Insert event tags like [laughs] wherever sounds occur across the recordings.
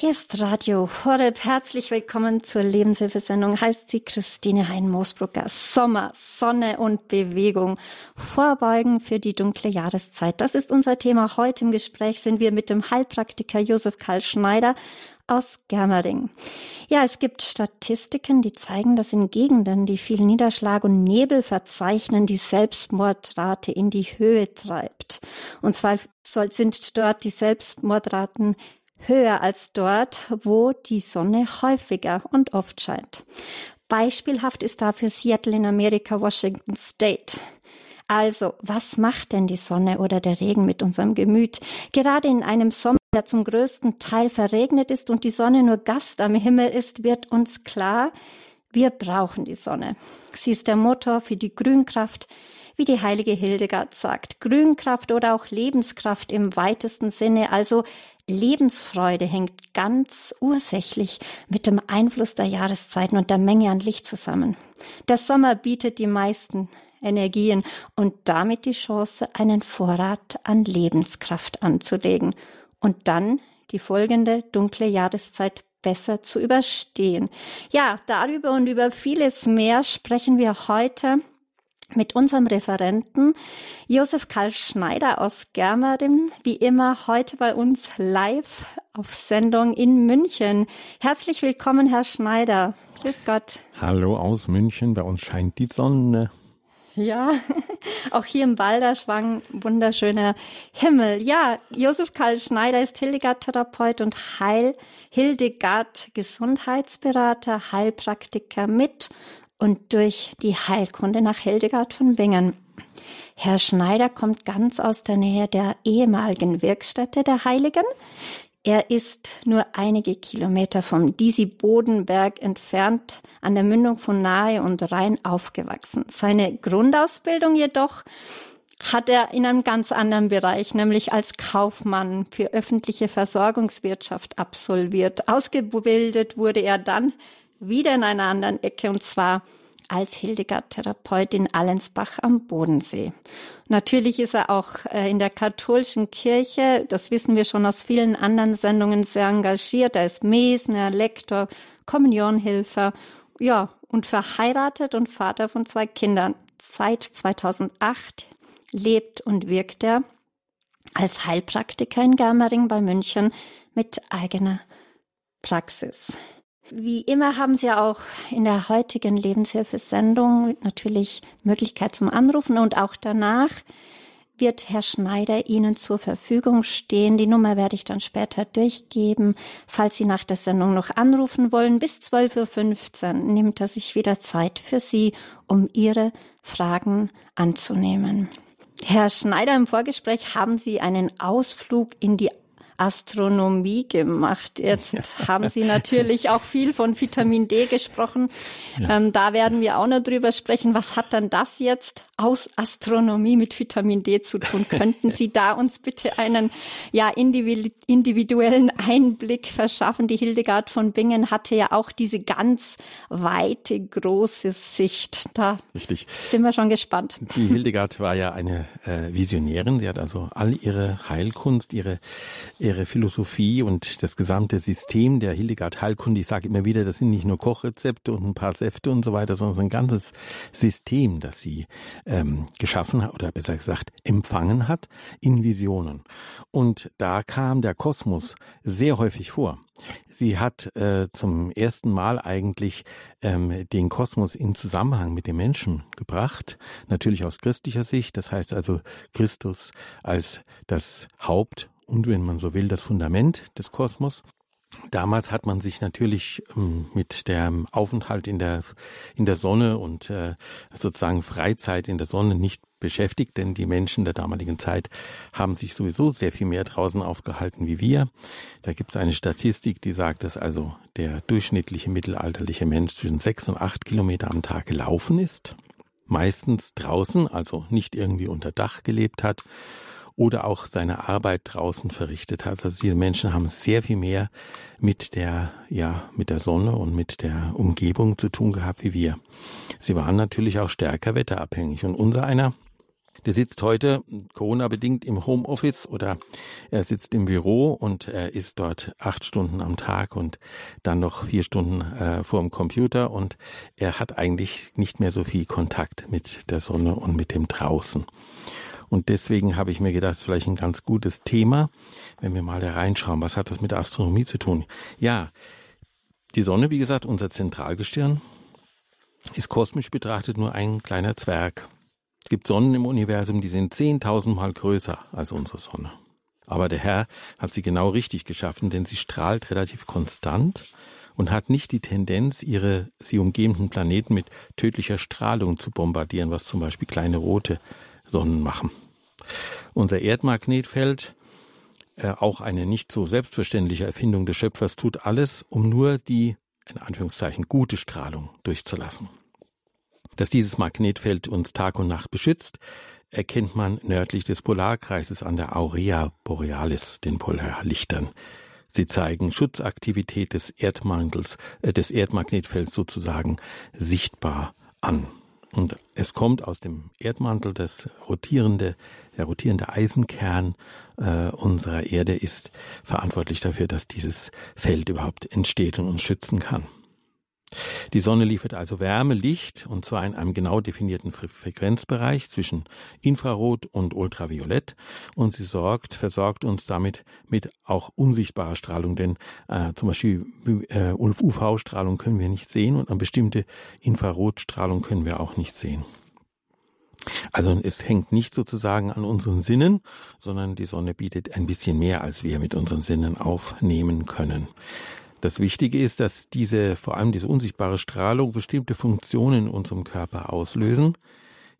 Hier ist Radio Horeb. Herzlich willkommen zur Lebenshilfesendung. Heißt sie Christine Hein-Moosbrucker. Sommer, Sonne und Bewegung. Vorbeugen für die dunkle Jahreszeit. Das ist unser Thema. Heute im Gespräch sind wir mit dem Heilpraktiker Josef Karl Schneider aus Germering. Ja, es gibt Statistiken, die zeigen, dass in Gegenden, die viel Niederschlag und Nebel verzeichnen, die Selbstmordrate in die Höhe treibt. Und zwar sind dort die Selbstmordraten höher als dort, wo die Sonne häufiger und oft scheint. Beispielhaft ist dafür Seattle in Amerika, Washington State. Also, was macht denn die Sonne oder der Regen mit unserem Gemüt? Gerade in einem Sommer, der zum größten Teil verregnet ist und die Sonne nur Gast am Himmel ist, wird uns klar, wir brauchen die Sonne. Sie ist der Motor für die Grünkraft, wie die heilige Hildegard sagt. Grünkraft oder auch Lebenskraft im weitesten Sinne, also Lebensfreude hängt ganz ursächlich mit dem Einfluss der Jahreszeiten und der Menge an Licht zusammen. Der Sommer bietet die meisten Energien und damit die Chance, einen Vorrat an Lebenskraft anzulegen und dann die folgende dunkle Jahreszeit besser zu überstehen. Ja, darüber und über vieles mehr sprechen wir heute mit unserem Referenten Josef Karl Schneider aus Germering, wie immer heute bei uns live auf Sendung in München. Herzlich willkommen, Herr Schneider. Grüß Gott. Hallo aus München, bei uns scheint die Sonne. Ja, [laughs] auch hier im Balderschwang wunderschöner Himmel. Ja, Josef Karl Schneider ist Hildegard-Therapeut und Heil Hildegard Gesundheitsberater, Heilpraktiker mit und durch die Heilkunde nach Hildegard von Bingen. Herr Schneider kommt ganz aus der Nähe der ehemaligen Wirkstätte der Heiligen. Er ist nur einige Kilometer vom Disi Bodenberg entfernt an der Mündung von Nahe und Rhein aufgewachsen. Seine Grundausbildung jedoch hat er in einem ganz anderen Bereich, nämlich als Kaufmann für öffentliche Versorgungswirtschaft absolviert. Ausgebildet wurde er dann wieder in einer anderen Ecke und zwar als Hildegard-Therapeut in Allensbach am Bodensee. Natürlich ist er auch äh, in der katholischen Kirche, das wissen wir schon aus vielen anderen Sendungen, sehr engagiert. Er ist Mesner, Lektor, Kommunionhilfer, ja, und verheiratet und Vater von zwei Kindern. Seit 2008 lebt und wirkt er als Heilpraktiker in Germering bei München mit eigener Praxis. Wie immer haben Sie auch in der heutigen Lebenshilfesendung natürlich Möglichkeit zum Anrufen und auch danach wird Herr Schneider Ihnen zur Verfügung stehen. Die Nummer werde ich dann später durchgeben. Falls Sie nach der Sendung noch anrufen wollen, bis 12.15 Uhr nimmt er sich wieder Zeit für Sie, um Ihre Fragen anzunehmen. Herr Schneider, im Vorgespräch haben Sie einen Ausflug in die Astronomie gemacht. Jetzt ja. haben Sie natürlich auch viel von Vitamin D gesprochen. Ja. Ähm, da werden wir auch noch drüber sprechen. Was hat dann das jetzt aus Astronomie mit Vitamin D zu tun? [laughs] Könnten Sie da uns bitte einen ja individuellen Einblick verschaffen? Die Hildegard von Bingen hatte ja auch diese ganz weite, große Sicht. Da Richtig. sind wir schon gespannt. Die Hildegard war ja eine äh, Visionärin. Sie hat also all ihre Heilkunst, ihre ihre Philosophie und das gesamte System der Hildegard Heilkunde. Ich sage immer wieder, das sind nicht nur Kochrezepte und ein paar Säfte und so weiter, sondern ein ganzes System, das sie ähm, geschaffen oder besser gesagt empfangen hat in Visionen. Und da kam der Kosmos sehr häufig vor. Sie hat äh, zum ersten Mal eigentlich ähm, den Kosmos in Zusammenhang mit dem Menschen gebracht, natürlich aus christlicher Sicht. Das heißt also Christus als das Haupt und, wenn man so will, das Fundament des Kosmos. Damals hat man sich natürlich ähm, mit dem Aufenthalt in der in der Sonne und äh, sozusagen Freizeit in der Sonne nicht beschäftigt, denn die Menschen der damaligen Zeit haben sich sowieso sehr viel mehr draußen aufgehalten wie wir. Da gibt es eine Statistik, die sagt, dass also der durchschnittliche mittelalterliche Mensch zwischen sechs und acht Kilometer am Tag gelaufen ist, meistens draußen, also nicht irgendwie unter Dach gelebt hat oder auch seine Arbeit draußen verrichtet hat. Also diese Menschen haben sehr viel mehr mit der, ja, mit der Sonne und mit der Umgebung zu tun gehabt wie wir. Sie waren natürlich auch stärker wetterabhängig und unser einer Der sitzt heute Corona-bedingt im Homeoffice oder er sitzt im Büro und er ist dort acht Stunden am Tag und dann noch vier Stunden äh, vor dem Computer und er hat eigentlich nicht mehr so viel Kontakt mit der Sonne und mit dem draußen. Und deswegen habe ich mir gedacht, es ist vielleicht ein ganz gutes Thema, wenn wir mal da reinschauen. Was hat das mit Astronomie zu tun? Ja, die Sonne, wie gesagt, unser Zentralgestirn, ist kosmisch betrachtet nur ein kleiner Zwerg. Es gibt Sonnen im Universum, die sind zehntausendmal größer als unsere Sonne. Aber der Herr hat sie genau richtig geschaffen, denn sie strahlt relativ konstant und hat nicht die Tendenz, ihre sie umgebenden Planeten mit tödlicher Strahlung zu bombardieren, was zum Beispiel kleine rote Sonnen machen. Unser Erdmagnetfeld, äh, auch eine nicht so selbstverständliche Erfindung des Schöpfers, tut alles, um nur die, in Anführungszeichen, gute Strahlung durchzulassen. Dass dieses Magnetfeld uns Tag und Nacht beschützt, erkennt man nördlich des Polarkreises an der Aurea Borealis, den Polarlichtern. Sie zeigen Schutzaktivität des Erdmantels, äh, des Erdmagnetfelds sozusagen sichtbar an. Und es kommt aus dem Erdmantel das rotierende, der rotierende Eisenkern äh, unserer Erde ist verantwortlich dafür, dass dieses Feld überhaupt entsteht und uns schützen kann. Die Sonne liefert also Wärme, Licht, und zwar in einem genau definierten Frequenzbereich zwischen Infrarot und Ultraviolett, und sie sorgt, versorgt uns damit mit auch unsichtbarer Strahlung, denn äh, zum Beispiel äh, UV-Strahlung können wir nicht sehen und eine bestimmte Infrarotstrahlung können wir auch nicht sehen. Also es hängt nicht sozusagen an unseren Sinnen, sondern die Sonne bietet ein bisschen mehr, als wir mit unseren Sinnen aufnehmen können. Das Wichtige ist, dass diese, vor allem diese unsichtbare Strahlung bestimmte Funktionen in unserem Körper auslösen,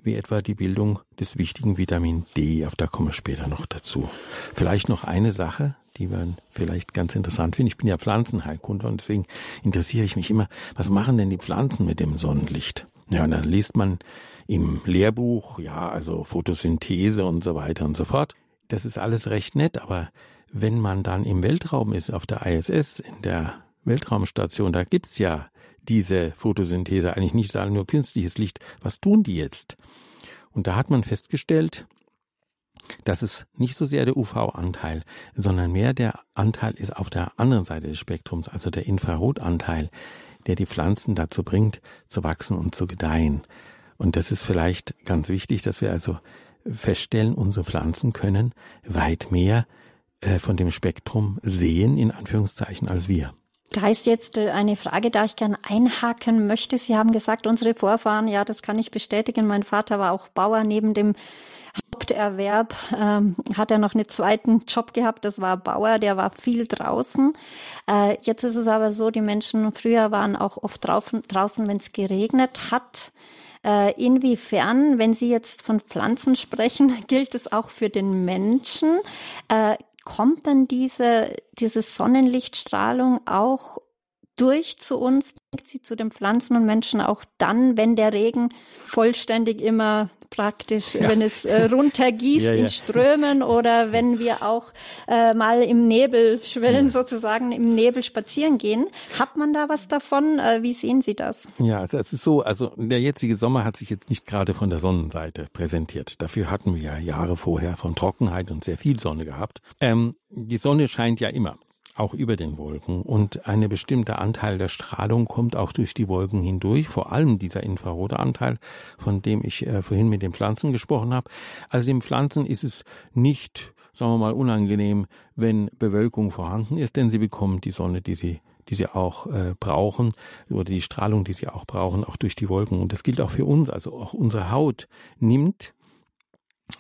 wie etwa die Bildung des wichtigen Vitamin D. Auf da kommen wir später noch dazu. Vielleicht noch eine Sache, die man vielleicht ganz interessant finden. Ich bin ja Pflanzenheilkunde und deswegen interessiere ich mich immer, was machen denn die Pflanzen mit dem Sonnenlicht? Ja, und dann liest man im Lehrbuch, ja, also Photosynthese und so weiter und so fort. Das ist alles recht nett, aber wenn man dann im Weltraum ist, auf der ISS, in der Weltraumstation, da gibt's ja diese Photosynthese eigentlich nicht, sagen nur künstliches Licht. Was tun die jetzt? Und da hat man festgestellt, dass es nicht so sehr der UV-Anteil, sondern mehr der Anteil ist auf der anderen Seite des Spektrums, also der Infrarotanteil, der die Pflanzen dazu bringt, zu wachsen und zu gedeihen. Und das ist vielleicht ganz wichtig, dass wir also feststellen, unsere Pflanzen können weit mehr äh, von dem Spektrum sehen, in Anführungszeichen, als wir. Da ist jetzt äh, eine Frage, da ich gern einhaken möchte. Sie haben gesagt, unsere Vorfahren, ja, das kann ich bestätigen. Mein Vater war auch Bauer. Neben dem Haupterwerb ähm, hat er noch einen zweiten Job gehabt. Das war Bauer, der war viel draußen. Äh, jetzt ist es aber so, die Menschen früher waren auch oft draußen, draußen wenn es geregnet hat. Äh, inwiefern, wenn Sie jetzt von Pflanzen sprechen, [laughs] gilt es auch für den Menschen? Äh, kommt dann diese, diese Sonnenlichtstrahlung auch durch zu uns, sie zu den Pflanzen und Menschen auch dann, wenn der Regen vollständig immer praktisch, ja. wenn es äh, runtergießt ja, ja. in Strömen oder wenn wir auch äh, mal im Nebel schwellen, sozusagen im Nebel spazieren gehen. Hat man da was davon? Äh, wie sehen Sie das? Ja, es ist so, also der jetzige Sommer hat sich jetzt nicht gerade von der Sonnenseite präsentiert. Dafür hatten wir ja Jahre vorher von Trockenheit und sehr viel Sonne gehabt. Ähm, die Sonne scheint ja immer auch über den Wolken. Und ein bestimmter Anteil der Strahlung kommt auch durch die Wolken hindurch, vor allem dieser infrarote Anteil, von dem ich äh, vorhin mit den Pflanzen gesprochen habe. Also den Pflanzen ist es nicht, sagen wir mal, unangenehm, wenn Bewölkung vorhanden ist, denn sie bekommen die Sonne, die sie die sie auch äh, brauchen oder die Strahlung, die sie auch brauchen, auch durch die Wolken. Und das gilt auch für uns. Also auch unsere Haut nimmt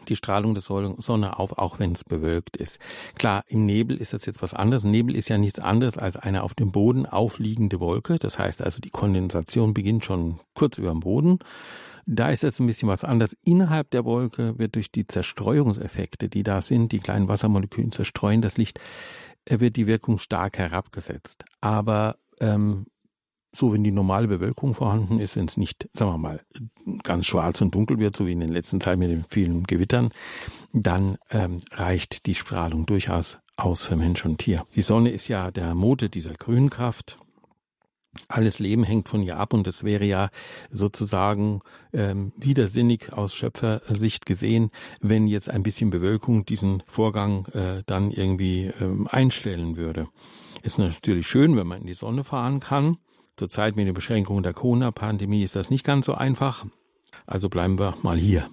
die Strahlung der Sonne auf, auch wenn es bewölkt ist. Klar, im Nebel ist das jetzt was anderes. Nebel ist ja nichts anderes als eine auf dem Boden aufliegende Wolke. Das heißt also, die Kondensation beginnt schon kurz über dem Boden. Da ist es ein bisschen was anderes. Innerhalb der Wolke wird durch die Zerstreuungseffekte, die da sind, die kleinen Wassermoleküle zerstreuen das Licht, äh, wird die Wirkung stark herabgesetzt. Aber ähm, so wenn die normale Bewölkung vorhanden ist, wenn es nicht, sagen wir mal, ganz schwarz und dunkel wird, so wie in den letzten Zeit mit den vielen Gewittern, dann ähm, reicht die Strahlung durchaus aus für Mensch und Tier. Die Sonne ist ja der Motor dieser Grünkraft. alles Leben hängt von ihr ab und es wäre ja sozusagen ähm, widersinnig aus Schöpfersicht gesehen, wenn jetzt ein bisschen Bewölkung diesen Vorgang äh, dann irgendwie ähm, einstellen würde. Ist natürlich schön, wenn man in die Sonne fahren kann. Zurzeit mit den Beschränkungen der Corona-Pandemie ist das nicht ganz so einfach. Also bleiben wir mal hier.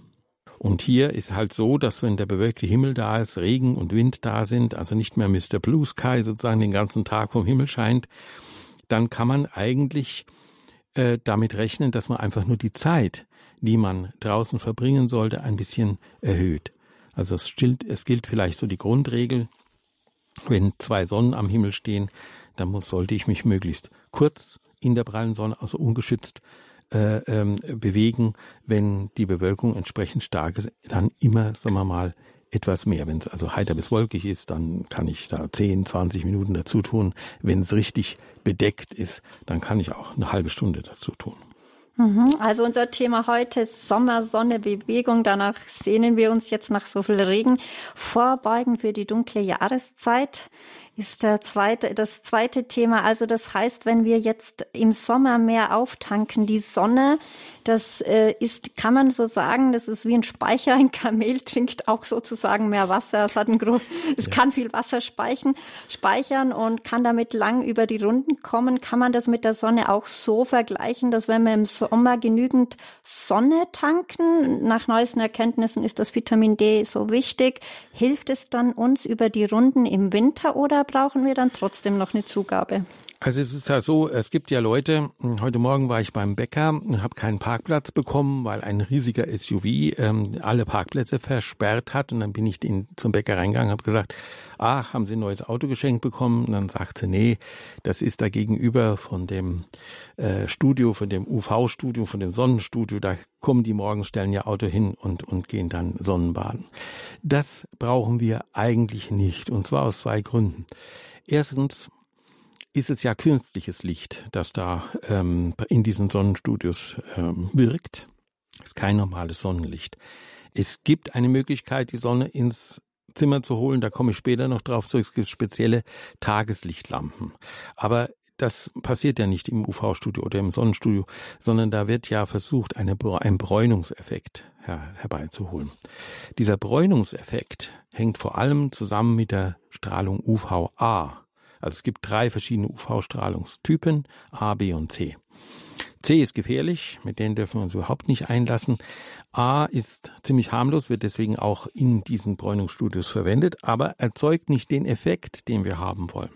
Und hier ist halt so, dass wenn der bewölkte Himmel da ist, Regen und Wind da sind, also nicht mehr Mr. Blue Sky sozusagen den ganzen Tag vom Himmel scheint, dann kann man eigentlich äh, damit rechnen, dass man einfach nur die Zeit, die man draußen verbringen sollte, ein bisschen erhöht. Also es gilt, es gilt vielleicht so die Grundregel, wenn zwei Sonnen am Himmel stehen, dann muss, sollte ich mich möglichst kurz in der prallen Sonne, also ungeschützt, äh, ähm, bewegen. Wenn die Bewölkung entsprechend stark ist, dann immer, sagen wir mal, etwas mehr. Wenn es also heiter bis wolkig ist, dann kann ich da 10, 20 Minuten dazu tun. Wenn es richtig bedeckt ist, dann kann ich auch eine halbe Stunde dazu tun. Mhm. Also unser Thema heute ist Sommer, Sonne, Bewegung. Danach sehnen wir uns jetzt nach so viel Regen. Vorbeugen für die dunkle Jahreszeit ist der zweite, das zweite Thema. Also das heißt, wenn wir jetzt im Sommer mehr auftanken, die Sonne, das äh, ist, kann man so sagen, das ist wie ein Speicher. Ein Kamel trinkt auch sozusagen mehr Wasser. Es hat ein Gro es ja. kann viel Wasser speichern, speichern und kann damit lang über die Runden kommen. Kann man das mit der Sonne auch so vergleichen, dass wenn wir im Sommer genügend Sonne tanken, nach neuesten Erkenntnissen ist das Vitamin D so wichtig, hilft es dann uns über die Runden im Winter oder brauchen wir dann trotzdem noch eine Zugabe? Also es ist ja so, es gibt ja Leute, heute Morgen war ich beim Bäcker und habe keinen Parkplatz bekommen, weil ein riesiger SUV ähm, alle Parkplätze versperrt hat. Und dann bin ich in, zum Bäcker reingegangen, habe gesagt, ah, haben Sie ein neues Auto geschenkt bekommen? Und dann sagte, nee, das ist da gegenüber von dem äh, Studio, von dem UV-Studio, von dem Sonnenstudio. Da kommen die morgens, stellen ihr Auto hin und, und gehen dann Sonnenbaden. Das brauchen wir eigentlich nicht. Und zwar aus zwei Gründen. Erstens, ist es ja künstliches Licht, das da ähm, in diesen Sonnenstudios ähm, wirkt. Ist kein normales Sonnenlicht. Es gibt eine Möglichkeit, die Sonne ins Zimmer zu holen. Da komme ich später noch drauf zu. Es gibt spezielle Tageslichtlampen. Aber das passiert ja nicht im UV-Studio oder im Sonnenstudio, sondern da wird ja versucht, eine, einen Bräunungseffekt her, herbeizuholen. Dieser Bräunungseffekt hängt vor allem zusammen mit der Strahlung UVA. Also es gibt drei verschiedene UV-Strahlungstypen, A, B und C. C ist gefährlich, mit denen dürfen wir uns überhaupt nicht einlassen. A ist ziemlich harmlos, wird deswegen auch in diesen Bräunungsstudios verwendet, aber erzeugt nicht den Effekt, den wir haben wollen.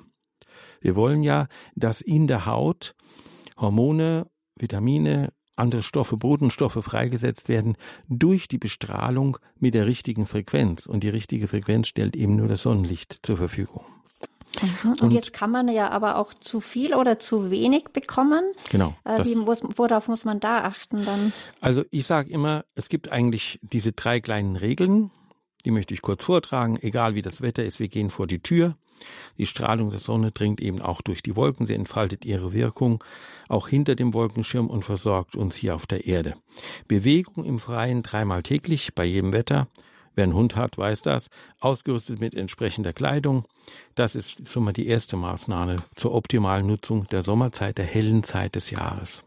Wir wollen ja, dass in der Haut Hormone, Vitamine, andere Stoffe, Bodenstoffe freigesetzt werden durch die Bestrahlung mit der richtigen Frequenz. Und die richtige Frequenz stellt eben nur das Sonnenlicht zur Verfügung. Mhm. Und, und, jetzt kann man ja aber auch zu viel oder zu wenig bekommen. Genau. Äh, wie, muss, worauf muss man da achten dann? Also ich sage immer, es gibt eigentlich diese drei kleinen Regeln, die möchte ich kurz vortragen. Egal wie das Wetter ist, wir gehen vor die Tür. Die Strahlung der Sonne dringt eben auch durch die Wolken. Sie entfaltet ihre Wirkung auch hinter dem Wolkenschirm und versorgt uns hier auf der Erde. Bewegung im Freien dreimal täglich bei jedem Wetter. Wer einen Hund hat, weiß das. Ausgerüstet mit entsprechender Kleidung. Das ist schon mal die erste Maßnahme zur optimalen Nutzung der Sommerzeit, der hellen Zeit des Jahres.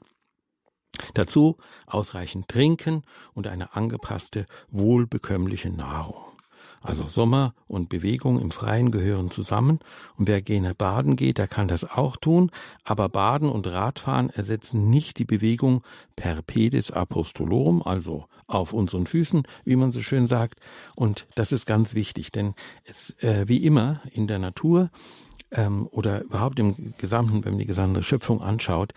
Dazu ausreichend trinken und eine angepasste, wohlbekömmliche Nahrung. Also Sommer und Bewegung im Freien gehören zusammen. Und wer gerne baden geht, der kann das auch tun. Aber Baden und Radfahren ersetzen nicht die Bewegung per pedis apostolorum, also auf unseren Füßen, wie man so schön sagt. Und das ist ganz wichtig, denn es, äh, wie immer in der Natur ähm, oder überhaupt im Gesamten, wenn man die gesamte Schöpfung anschaut,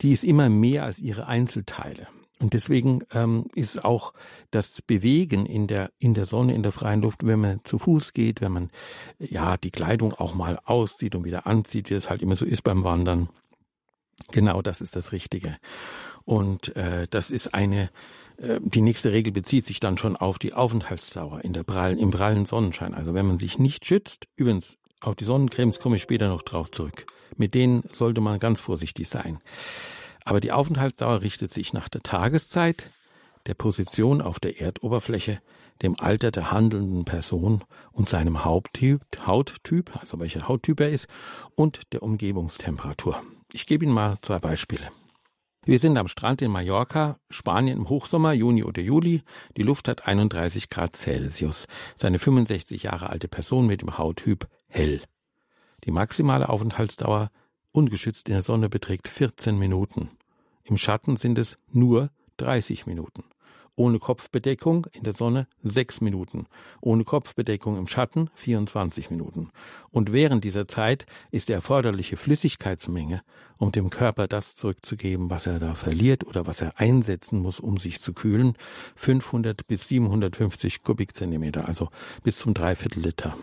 die ist immer mehr als ihre Einzelteile. Und deswegen ähm, ist auch das Bewegen in der, in der Sonne, in der freien Luft, wenn man zu Fuß geht, wenn man ja die Kleidung auch mal auszieht und wieder anzieht, wie es halt immer so ist beim Wandern. Genau das ist das Richtige. Und äh, das ist eine, die nächste Regel bezieht sich dann schon auf die Aufenthaltsdauer in der prallen, im prallen Sonnenschein. Also wenn man sich nicht schützt, übrigens auf die Sonnencremes komme ich später noch drauf zurück. Mit denen sollte man ganz vorsichtig sein. Aber die Aufenthaltsdauer richtet sich nach der Tageszeit, der Position auf der Erdoberfläche, dem Alter der handelnden Person und seinem Haupttyp, Hauttyp, also welcher Hauttyp er ist, und der Umgebungstemperatur. Ich gebe Ihnen mal zwei Beispiele. Wir sind am Strand in Mallorca, Spanien im Hochsommer, Juni oder Juli. Die Luft hat 31 Grad Celsius. Seine 65 Jahre alte Person mit dem Hauttyp hell. Die maximale Aufenthaltsdauer ungeschützt in der Sonne beträgt 14 Minuten. Im Schatten sind es nur 30 Minuten ohne Kopfbedeckung in der Sonne 6 Minuten, ohne Kopfbedeckung im Schatten 24 Minuten. Und während dieser Zeit ist die erforderliche Flüssigkeitsmenge, um dem Körper das zurückzugeben, was er da verliert oder was er einsetzen muss, um sich zu kühlen, 500 bis 750 Kubikzentimeter, also bis zum Dreiviertel Liter.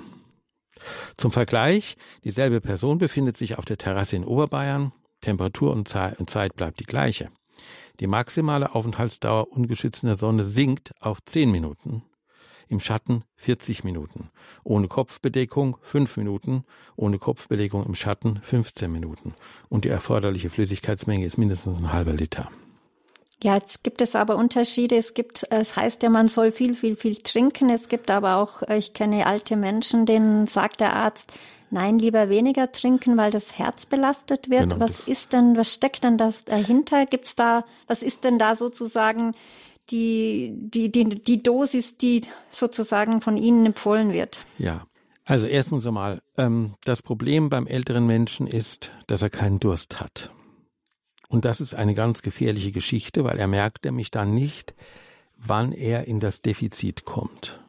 Zum Vergleich, dieselbe Person befindet sich auf der Terrasse in Oberbayern, Temperatur und Zeit bleibt die gleiche. Die maximale Aufenthaltsdauer ungeschützt in der Sonne sinkt auf 10 Minuten, im Schatten 40 Minuten, ohne Kopfbedeckung 5 Minuten, ohne Kopfbedeckung im Schatten 15 Minuten und die erforderliche Flüssigkeitsmenge ist mindestens ein halber Liter. Ja, jetzt gibt es aber Unterschiede. Es gibt, es heißt ja, man soll viel, viel, viel trinken. Es gibt aber auch, ich kenne alte Menschen, denen sagt der Arzt, nein, lieber weniger trinken, weil das Herz belastet wird. Genau, was ist denn, was steckt denn da dahinter? Gibt's da, was ist denn da sozusagen die, die, die, die Dosis, die sozusagen von Ihnen empfohlen wird? Ja. Also erstens einmal, ähm, das Problem beim älteren Menschen ist, dass er keinen Durst hat. Und das ist eine ganz gefährliche Geschichte, weil er merkt nämlich dann nicht, wann er in das Defizit kommt.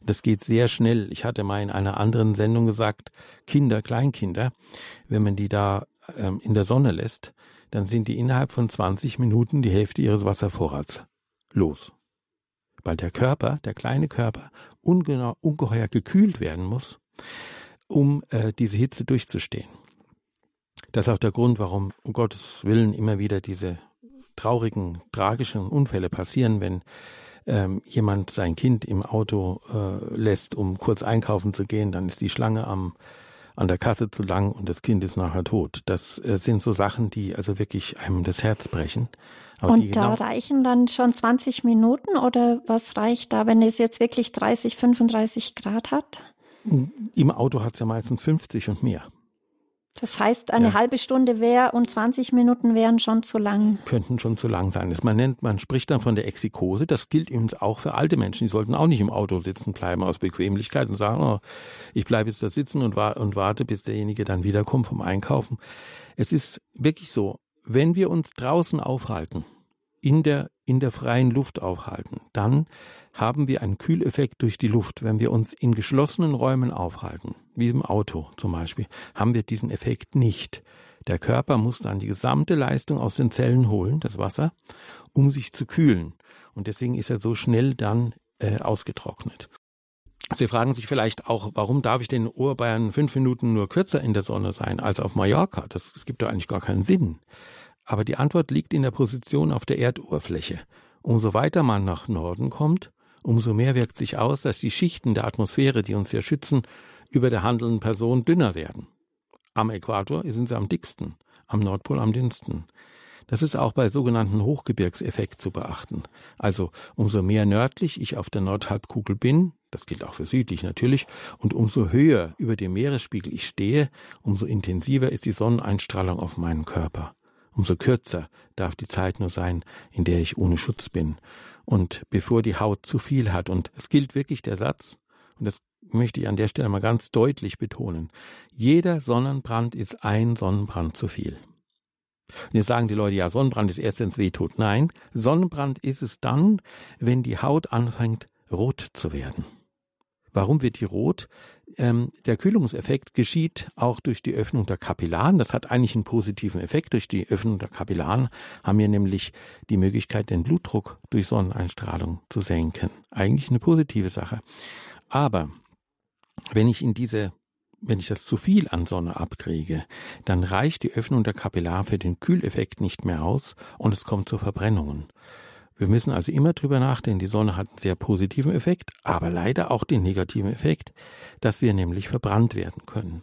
Das geht sehr schnell. Ich hatte mal in einer anderen Sendung gesagt, Kinder, Kleinkinder, wenn man die da ähm, in der Sonne lässt, dann sind die innerhalb von 20 Minuten die Hälfte ihres Wasservorrats los. Weil der Körper, der kleine Körper, ungeheuer gekühlt werden muss, um äh, diese Hitze durchzustehen. Das ist auch der Grund, warum um Gottes Willen immer wieder diese traurigen, tragischen Unfälle passieren, wenn ähm, jemand sein Kind im Auto äh, lässt, um kurz einkaufen zu gehen, dann ist die Schlange am an der Kasse zu lang und das Kind ist nachher tot. Das äh, sind so Sachen, die also wirklich einem das Herz brechen. Aber und da genau reichen dann schon 20 Minuten oder was reicht da, wenn es jetzt wirklich 30, 35 Grad hat? Im Auto hat es ja meistens 50 und mehr. Das heißt, eine ja. halbe Stunde wäre und 20 Minuten wären schon zu lang. Könnten schon zu lang sein. man nennt, man spricht dann von der Exikose. Das gilt übrigens auch für alte Menschen. Die sollten auch nicht im Auto sitzen bleiben aus Bequemlichkeit und sagen, oh, ich bleibe jetzt da sitzen und, und warte, bis derjenige dann wiederkommt vom Einkaufen. Es ist wirklich so, wenn wir uns draußen aufhalten, in der, in der freien Luft aufhalten, dann haben wir einen Kühleffekt durch die Luft. Wenn wir uns in geschlossenen Räumen aufhalten, wie im Auto zum Beispiel, haben wir diesen Effekt nicht. Der Körper muss dann die gesamte Leistung aus den Zellen holen, das Wasser, um sich zu kühlen. Und deswegen ist er so schnell dann äh, ausgetrocknet. Sie fragen sich vielleicht auch, warum darf ich denn in Oberbayern fünf Minuten nur kürzer in der Sonne sein als auf Mallorca? Das, das gibt doch eigentlich gar keinen Sinn. Aber die Antwort liegt in der Position auf der Erdoberfläche. Umso weiter man nach Norden kommt, umso mehr wirkt sich aus, dass die Schichten der Atmosphäre, die uns ja schützen, über der handelnden Person dünner werden. Am Äquator sind sie am dicksten, am Nordpol am dünnsten. Das ist auch bei sogenannten Hochgebirgseffekt zu beachten. Also umso mehr nördlich ich auf der Nordhalbkugel bin, das gilt auch für südlich natürlich, und umso höher über dem Meeresspiegel ich stehe, umso intensiver ist die Sonneneinstrahlung auf meinen Körper. Umso kürzer darf die Zeit nur sein, in der ich ohne Schutz bin. Und bevor die Haut zu viel hat. Und es gilt wirklich der Satz, und das möchte ich an der Stelle mal ganz deutlich betonen. Jeder Sonnenbrand ist ein Sonnenbrand zu viel. Und jetzt sagen die Leute, ja, Sonnenbrand ist erst, wenn weh tut. Nein, Sonnenbrand ist es dann, wenn die Haut anfängt, rot zu werden. Warum wird die rot? Ähm, der Kühlungseffekt geschieht auch durch die Öffnung der Kapillaren. Das hat eigentlich einen positiven Effekt. Durch die Öffnung der Kapillaren haben wir nämlich die Möglichkeit, den Blutdruck durch Sonneneinstrahlung zu senken. Eigentlich eine positive Sache. Aber wenn ich in diese wenn ich das zu viel an Sonne abkriege, dann reicht die Öffnung der Kapillaren für den Kühleffekt nicht mehr aus und es kommt zu Verbrennungen. Wir müssen also immer drüber nachdenken. Die Sonne hat einen sehr positiven Effekt, aber leider auch den negativen Effekt, dass wir nämlich verbrannt werden können.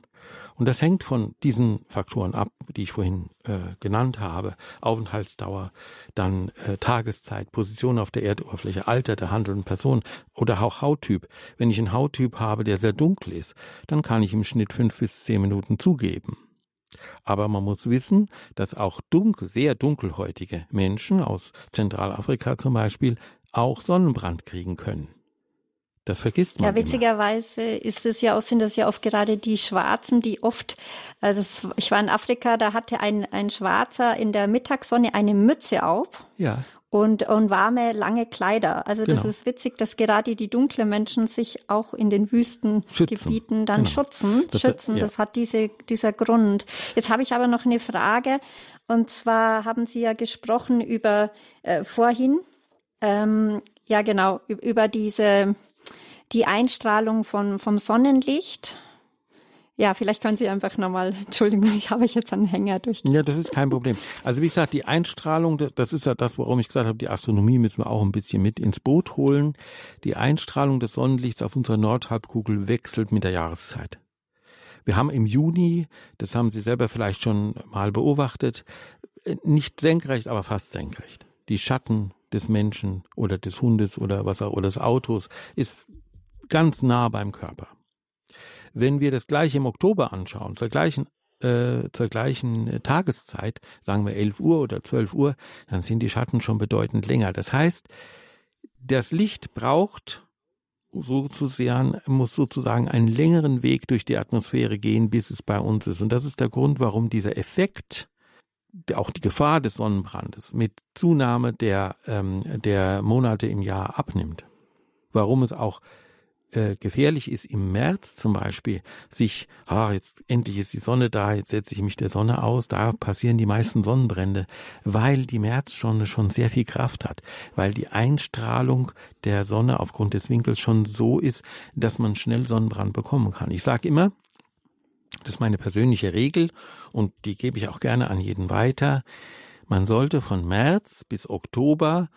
Und das hängt von diesen Faktoren ab, die ich vorhin äh, genannt habe. Aufenthaltsdauer, dann äh, Tageszeit, Position auf der Erdoberfläche, Alter der handelnden Person oder auch Hauttyp. Wenn ich einen Hauttyp habe, der sehr dunkel ist, dann kann ich im Schnitt fünf bis zehn Minuten zugeben. Aber man muss wissen, dass auch dunkel, sehr dunkelhäutige Menschen aus Zentralafrika zum Beispiel auch Sonnenbrand kriegen können. Das vergisst man. Ja, witzigerweise immer. ist es ja auch, sind das ja oft gerade die Schwarzen, die oft, also ich war in Afrika, da hatte ein, ein Schwarzer in der Mittagssonne eine Mütze auf. Ja. Und, und warme, lange Kleider. Also das genau. ist witzig, dass gerade die dunklen Menschen sich auch in den Wüstengebieten dann genau. schützen. Das, schützen. Ja. das hat diese, dieser Grund. Jetzt habe ich aber noch eine Frage. Und zwar haben Sie ja gesprochen über äh, vorhin, ähm, ja genau, über diese die Einstrahlung von, vom Sonnenlicht. Ja, vielleicht können Sie einfach nochmal, [laughs] Entschuldigung, ich habe jetzt einen Hänger durch. Ja, das ist kein Problem. Also wie gesagt, die Einstrahlung, das ist ja das, warum ich gesagt habe, die Astronomie müssen wir auch ein bisschen mit ins Boot holen. Die Einstrahlung des Sonnenlichts auf unserer Nordhalbkugel wechselt mit der Jahreszeit. Wir haben im Juni, das haben Sie selber vielleicht schon mal beobachtet, nicht senkrecht, aber fast senkrecht. Die Schatten des Menschen oder des Hundes oder was auch, oder des Autos ist ganz nah beim Körper. Wenn wir das gleiche im Oktober anschauen, zur gleichen äh, zur gleichen Tageszeit, sagen wir 11 Uhr oder 12 Uhr, dann sind die Schatten schon bedeutend länger. Das heißt, das Licht braucht sozusagen, muss sozusagen einen längeren Weg durch die Atmosphäre gehen, bis es bei uns ist. Und das ist der Grund, warum dieser Effekt, auch die Gefahr des Sonnenbrandes mit Zunahme der, ähm, der Monate im Jahr abnimmt. Warum es auch äh, gefährlich ist, im März zum Beispiel, sich, ah, jetzt endlich ist die Sonne da, jetzt setze ich mich der Sonne aus, da passieren die meisten Sonnenbrände, weil die Märzsonne schon sehr viel Kraft hat, weil die Einstrahlung der Sonne aufgrund des Winkels schon so ist, dass man schnell Sonnenbrand bekommen kann. Ich sage immer, das ist meine persönliche Regel und die gebe ich auch gerne an jeden weiter. Man sollte von März bis Oktober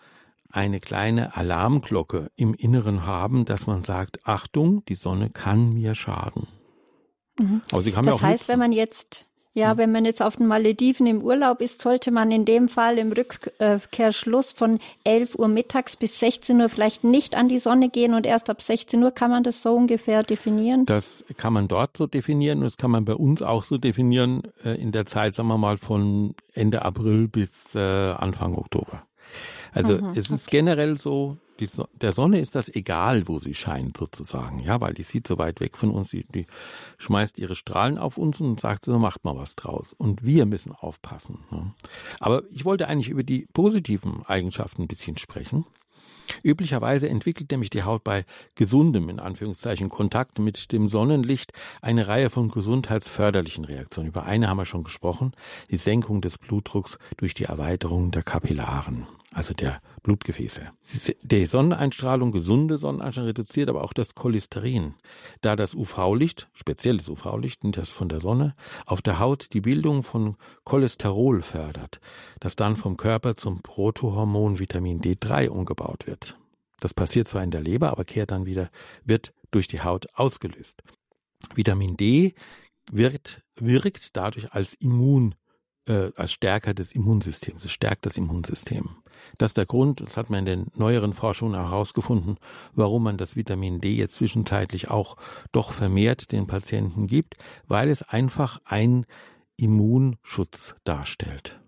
eine kleine Alarmglocke im Inneren haben, dass man sagt, Achtung, die Sonne kann mir schaden. Mhm. Aber sie kann das mir auch heißt, nutzen. wenn man jetzt ja, wenn man jetzt auf den Malediven im Urlaub ist, sollte man in dem Fall im Rückkehrschluss von 11 Uhr mittags bis 16 Uhr vielleicht nicht an die Sonne gehen und erst ab 16 Uhr kann man das so ungefähr definieren? Das kann man dort so definieren und das kann man bei uns auch so definieren äh, in der Zeit, sagen wir mal, von Ende April bis äh, Anfang Oktober. Also mhm, es ist generell so, so der Sonne ist das egal, wo sie scheint sozusagen, ja, weil die sieht so weit weg von uns, die, die schmeißt ihre Strahlen auf uns und sagt so, macht mal was draus. Und wir müssen aufpassen. Ne? Aber ich wollte eigentlich über die positiven Eigenschaften ein bisschen sprechen. Üblicherweise entwickelt nämlich die Haut bei gesundem, in Anführungszeichen, Kontakt mit dem Sonnenlicht eine Reihe von gesundheitsförderlichen Reaktionen. Über eine haben wir schon gesprochen, die Senkung des Blutdrucks durch die Erweiterung der Kapillaren also der Blutgefäße. Die Sonneneinstrahlung, gesunde Sonneneinstrahlung reduziert aber auch das Cholesterin, da das UV-Licht, spezielles UV-Licht, das von der Sonne, auf der Haut die Bildung von Cholesterol fördert, das dann vom Körper zum Protohormon Vitamin D3 umgebaut wird. Das passiert zwar in der Leber, aber kehrt dann wieder, wird durch die Haut ausgelöst. Vitamin D wird, wirkt dadurch als Immun äh, als Stärker des Immunsystems. Es stärkt das Immunsystem. Das ist der Grund, das hat man in den neueren Forschungen herausgefunden, warum man das Vitamin D jetzt zwischenzeitlich auch doch vermehrt den Patienten gibt, weil es einfach ein Immunschutz darstellt.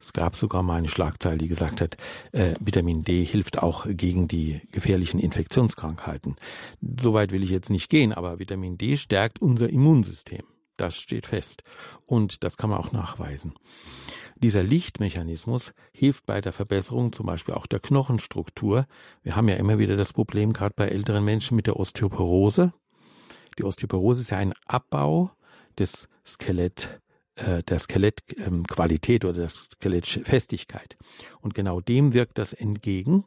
Es gab sogar mal eine Schlagzeile, die gesagt hat, äh, Vitamin D hilft auch gegen die gefährlichen Infektionskrankheiten. Soweit will ich jetzt nicht gehen, aber Vitamin D stärkt unser Immunsystem. Das steht fest. Und das kann man auch nachweisen. Dieser Lichtmechanismus hilft bei der Verbesserung zum Beispiel auch der Knochenstruktur. Wir haben ja immer wieder das Problem, gerade bei älteren Menschen, mit der Osteoporose. Die Osteoporose ist ja ein Abbau des Skelett, äh, der Skelettqualität ähm, oder der Skelettfestigkeit. Und genau dem wirkt das entgegen.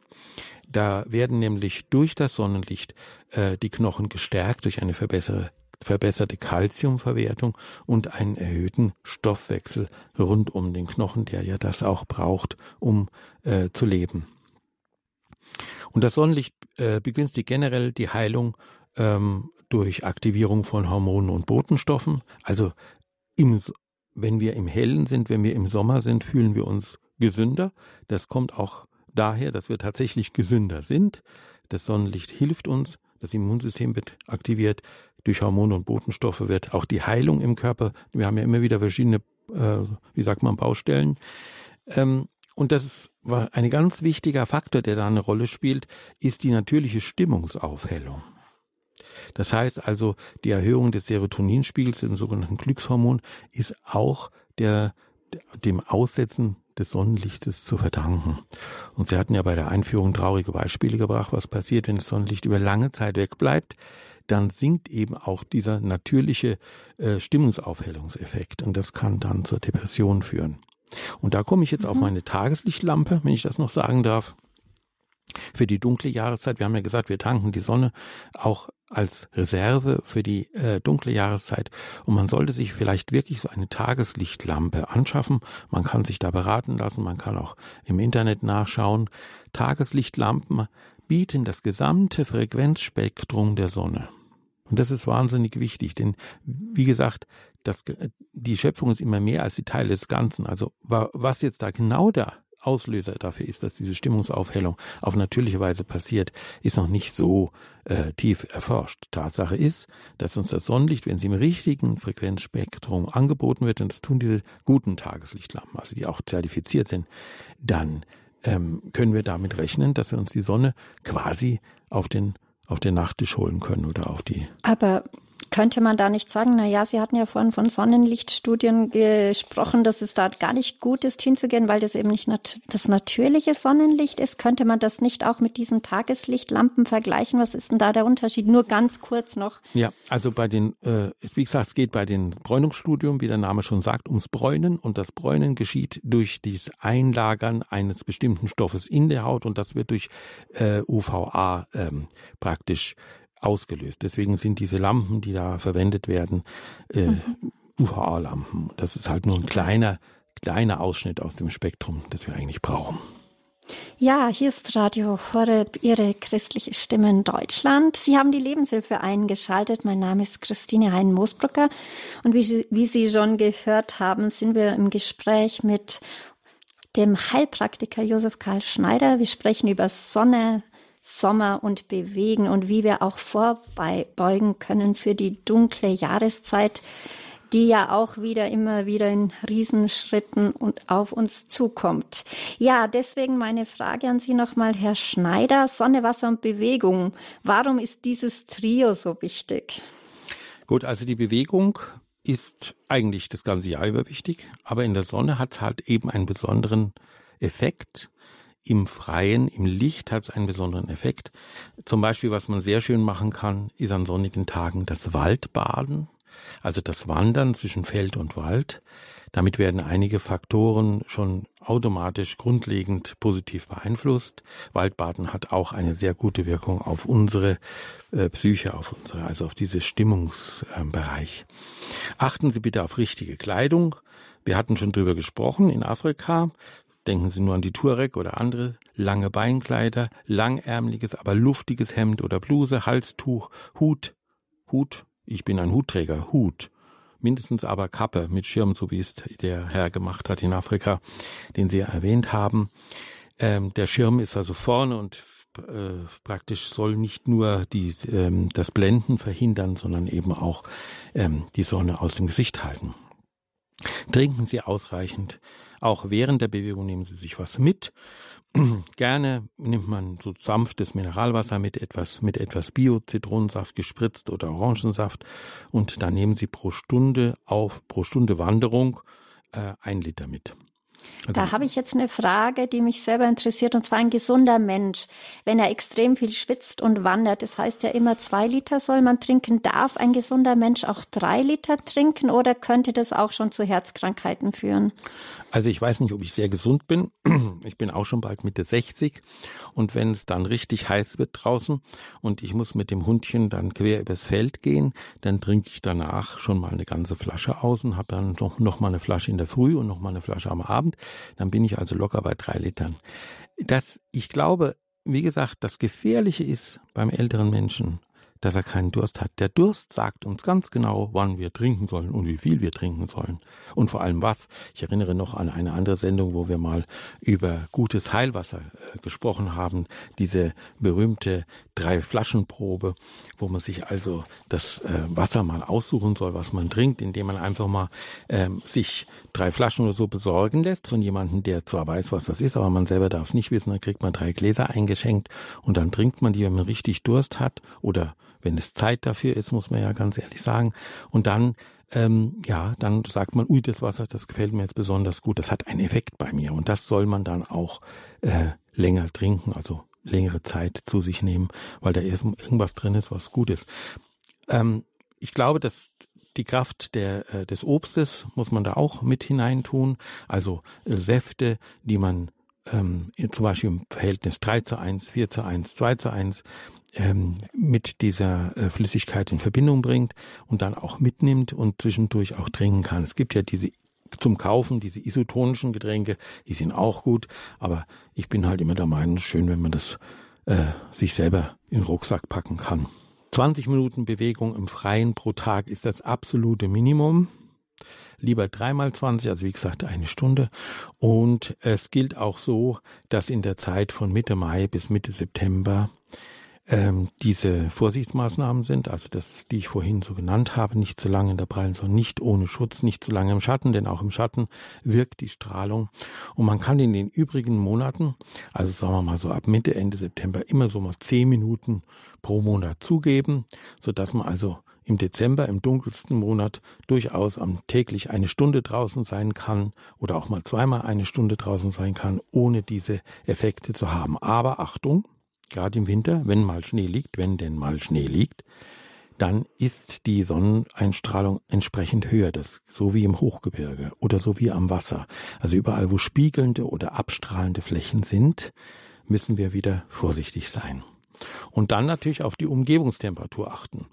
Da werden nämlich durch das Sonnenlicht äh, die Knochen gestärkt durch eine verbesserte verbesserte Kalziumverwertung und einen erhöhten Stoffwechsel rund um den Knochen, der ja das auch braucht, um äh, zu leben. Und das Sonnenlicht äh, begünstigt generell die Heilung ähm, durch Aktivierung von Hormonen und Botenstoffen. Also im, wenn wir im Hellen sind, wenn wir im Sommer sind, fühlen wir uns gesünder. Das kommt auch daher, dass wir tatsächlich gesünder sind. Das Sonnenlicht hilft uns, das Immunsystem wird aktiviert, durch Hormone und Botenstoffe wird auch die Heilung im Körper. Wir haben ja immer wieder verschiedene, äh, wie sagt man, Baustellen. Ähm, und das ist ein ganz wichtiger Faktor, der da eine Rolle spielt, ist die natürliche Stimmungsaufhellung. Das heißt also, die Erhöhung des Serotoninspiegels, dem sogenannten Glückshormon, ist auch der, dem Aussetzen des Sonnenlichtes zu verdanken. Und Sie hatten ja bei der Einführung traurige Beispiele gebracht, was passiert, wenn das Sonnenlicht über lange Zeit wegbleibt. Dann sinkt eben auch dieser natürliche äh, Stimmungsaufhellungseffekt und das kann dann zur Depression führen. Und da komme ich jetzt mhm. auf meine Tageslichtlampe, wenn ich das noch sagen darf. Für die dunkle Jahreszeit, wir haben ja gesagt, wir tanken die Sonne auch als Reserve für die äh, dunkle Jahreszeit. Und man sollte sich vielleicht wirklich so eine Tageslichtlampe anschaffen. Man kann sich da beraten lassen, man kann auch im Internet nachschauen. Tageslichtlampen bieten das gesamte Frequenzspektrum der Sonne. Und das ist wahnsinnig wichtig, denn wie gesagt, das, die Schöpfung ist immer mehr als die Teile des Ganzen. Also was jetzt da genau der Auslöser dafür ist, dass diese Stimmungsaufhellung auf natürliche Weise passiert, ist noch nicht so äh, tief erforscht. Tatsache ist, dass uns das Sonnenlicht, wenn sie im richtigen Frequenzspektrum angeboten wird, und das tun diese guten Tageslichtlampen, also die auch zertifiziert sind, dann ähm, können wir damit rechnen, dass wir uns die Sonne quasi auf den auf den Nachttisch holen können oder auf die. Aber könnte man da nicht sagen, na ja, Sie hatten ja vorhin von Sonnenlichtstudien gesprochen, dass es da gar nicht gut ist, hinzugehen, weil das eben nicht nat das natürliche Sonnenlicht ist. Könnte man das nicht auch mit diesen Tageslichtlampen vergleichen? Was ist denn da der Unterschied? Nur ganz kurz noch. Ja, also bei den, äh, wie gesagt, es geht bei den Bräunungsstudien, wie der Name schon sagt, ums Bräunen und das Bräunen geschieht durch das Einlagern eines bestimmten Stoffes in der Haut und das wird durch äh, UVA ähm, praktisch ausgelöst. Deswegen sind diese Lampen, die da verwendet werden, äh, mhm. UVA-Lampen. Das ist halt nur ein kleiner, kleiner Ausschnitt aus dem Spektrum, das wir eigentlich brauchen. Ja, hier ist Radio Horeb, Ihre christliche Stimme in Deutschland. Sie haben die Lebenshilfe eingeschaltet. Mein Name ist Christine Hein-Moosbrucker. Und wie, wie Sie schon gehört haben, sind wir im Gespräch mit dem Heilpraktiker Josef Karl Schneider. Wir sprechen über Sonne, Sommer und bewegen und wie wir auch vorbeugen können für die dunkle Jahreszeit, die ja auch wieder immer wieder in Riesenschritten und auf uns zukommt. Ja, deswegen meine Frage an Sie nochmal, Herr Schneider, Sonne, Wasser und Bewegung. Warum ist dieses Trio so wichtig? Gut, also die Bewegung ist eigentlich das ganze Jahr über wichtig, aber in der Sonne hat halt eben einen besonderen Effekt im Freien, im Licht hat es einen besonderen Effekt. Zum Beispiel, was man sehr schön machen kann, ist an sonnigen Tagen das Waldbaden, also das Wandern zwischen Feld und Wald. Damit werden einige Faktoren schon automatisch grundlegend positiv beeinflusst. Waldbaden hat auch eine sehr gute Wirkung auf unsere äh, Psyche, auf unsere, also auf diese Stimmungsbereich. Achten Sie bitte auf richtige Kleidung. Wir hatten schon drüber gesprochen in Afrika. Denken Sie nur an die Tuareg oder andere lange Beinkleider, langärmliches, aber luftiges Hemd oder Bluse, Halstuch, Hut, Hut, ich bin ein Hutträger, Hut, mindestens aber Kappe mit Schirm, so wie es der Herr gemacht hat in Afrika, den Sie erwähnt haben. Ähm, der Schirm ist also vorne und äh, praktisch soll nicht nur die, ähm, das Blenden verhindern, sondern eben auch ähm, die Sonne aus dem Gesicht halten. Trinken Sie ausreichend auch während der Bewegung nehmen Sie sich was mit. [clears throat] Gerne nimmt man so sanftes Mineralwasser mit etwas, mit etwas Bio-Zitronensaft gespritzt oder Orangensaft und dann nehmen Sie pro Stunde auf, pro Stunde Wanderung äh, ein Liter mit. Also, da habe ich jetzt eine Frage, die mich selber interessiert, und zwar ein gesunder Mensch, wenn er extrem viel schwitzt und wandert, das heißt ja immer zwei Liter soll man trinken, darf ein gesunder Mensch auch drei Liter trinken oder könnte das auch schon zu Herzkrankheiten führen? Also ich weiß nicht, ob ich sehr gesund bin. [clears throat] Ich bin auch schon bald Mitte 60 und wenn es dann richtig heiß wird draußen und ich muss mit dem Hundchen dann quer übers Feld gehen, dann trinke ich danach schon mal eine ganze Flasche aus und habe dann noch, noch mal eine Flasche in der Früh und noch mal eine Flasche am Abend. Dann bin ich also locker bei drei Litern. Das, ich glaube, wie gesagt, das Gefährliche ist beim älteren Menschen, dass er keinen Durst hat. Der Durst sagt uns ganz genau, wann wir trinken sollen und wie viel wir trinken sollen. Und vor allem was. Ich erinnere noch an eine andere Sendung, wo wir mal über gutes Heilwasser äh, gesprochen haben. Diese berühmte Drei-Flaschen-Probe, wo man sich also das äh, Wasser mal aussuchen soll, was man trinkt, indem man einfach mal äh, sich drei Flaschen oder so besorgen lässt von jemandem, der zwar weiß, was das ist, aber man selber darf es nicht wissen. Dann kriegt man drei Gläser eingeschenkt und dann trinkt man die, wenn man richtig Durst hat oder wenn es Zeit dafür ist, muss man ja ganz ehrlich sagen. Und dann ähm, ja, dann sagt man, ui, das Wasser, das gefällt mir jetzt besonders gut. Das hat einen Effekt bei mir und das soll man dann auch äh, länger trinken, also längere Zeit zu sich nehmen, weil da irgendwas drin ist, was gut ist. Ähm, ich glaube, dass die Kraft der, äh, des Obstes muss man da auch mit hineintun, also äh, Säfte, die man ähm, zum Beispiel im Verhältnis 3 zu 1, 4 zu 1, 2 zu 1 ähm, mit dieser äh, Flüssigkeit in Verbindung bringt und dann auch mitnimmt und zwischendurch auch trinken kann. Es gibt ja diese zum Kaufen, diese isotonischen Getränke, die sind auch gut, aber ich bin halt immer der Meinung, schön, wenn man das äh, sich selber in den Rucksack packen kann. 20 Minuten Bewegung im Freien pro Tag ist das absolute Minimum lieber dreimal 20, also wie gesagt eine Stunde. Und es gilt auch so, dass in der Zeit von Mitte Mai bis Mitte September ähm, diese Vorsichtsmaßnahmen sind, also das, die ich vorhin so genannt habe, nicht zu lange in der prallen Sonne, nicht ohne Schutz, nicht zu lange im Schatten, denn auch im Schatten wirkt die Strahlung. Und man kann in den übrigen Monaten, also sagen wir mal so ab Mitte, Ende September, immer so mal zehn Minuten pro Monat zugeben, so dass man also im Dezember, im dunkelsten Monat, durchaus am täglich eine Stunde draußen sein kann oder auch mal zweimal eine Stunde draußen sein kann, ohne diese Effekte zu haben. Aber Achtung, gerade im Winter, wenn mal Schnee liegt, wenn denn mal Schnee liegt, dann ist die Sonneneinstrahlung entsprechend höher, das so wie im Hochgebirge oder so wie am Wasser. Also überall, wo spiegelnde oder abstrahlende Flächen sind, müssen wir wieder vorsichtig sein. Und dann natürlich auf die Umgebungstemperatur achten.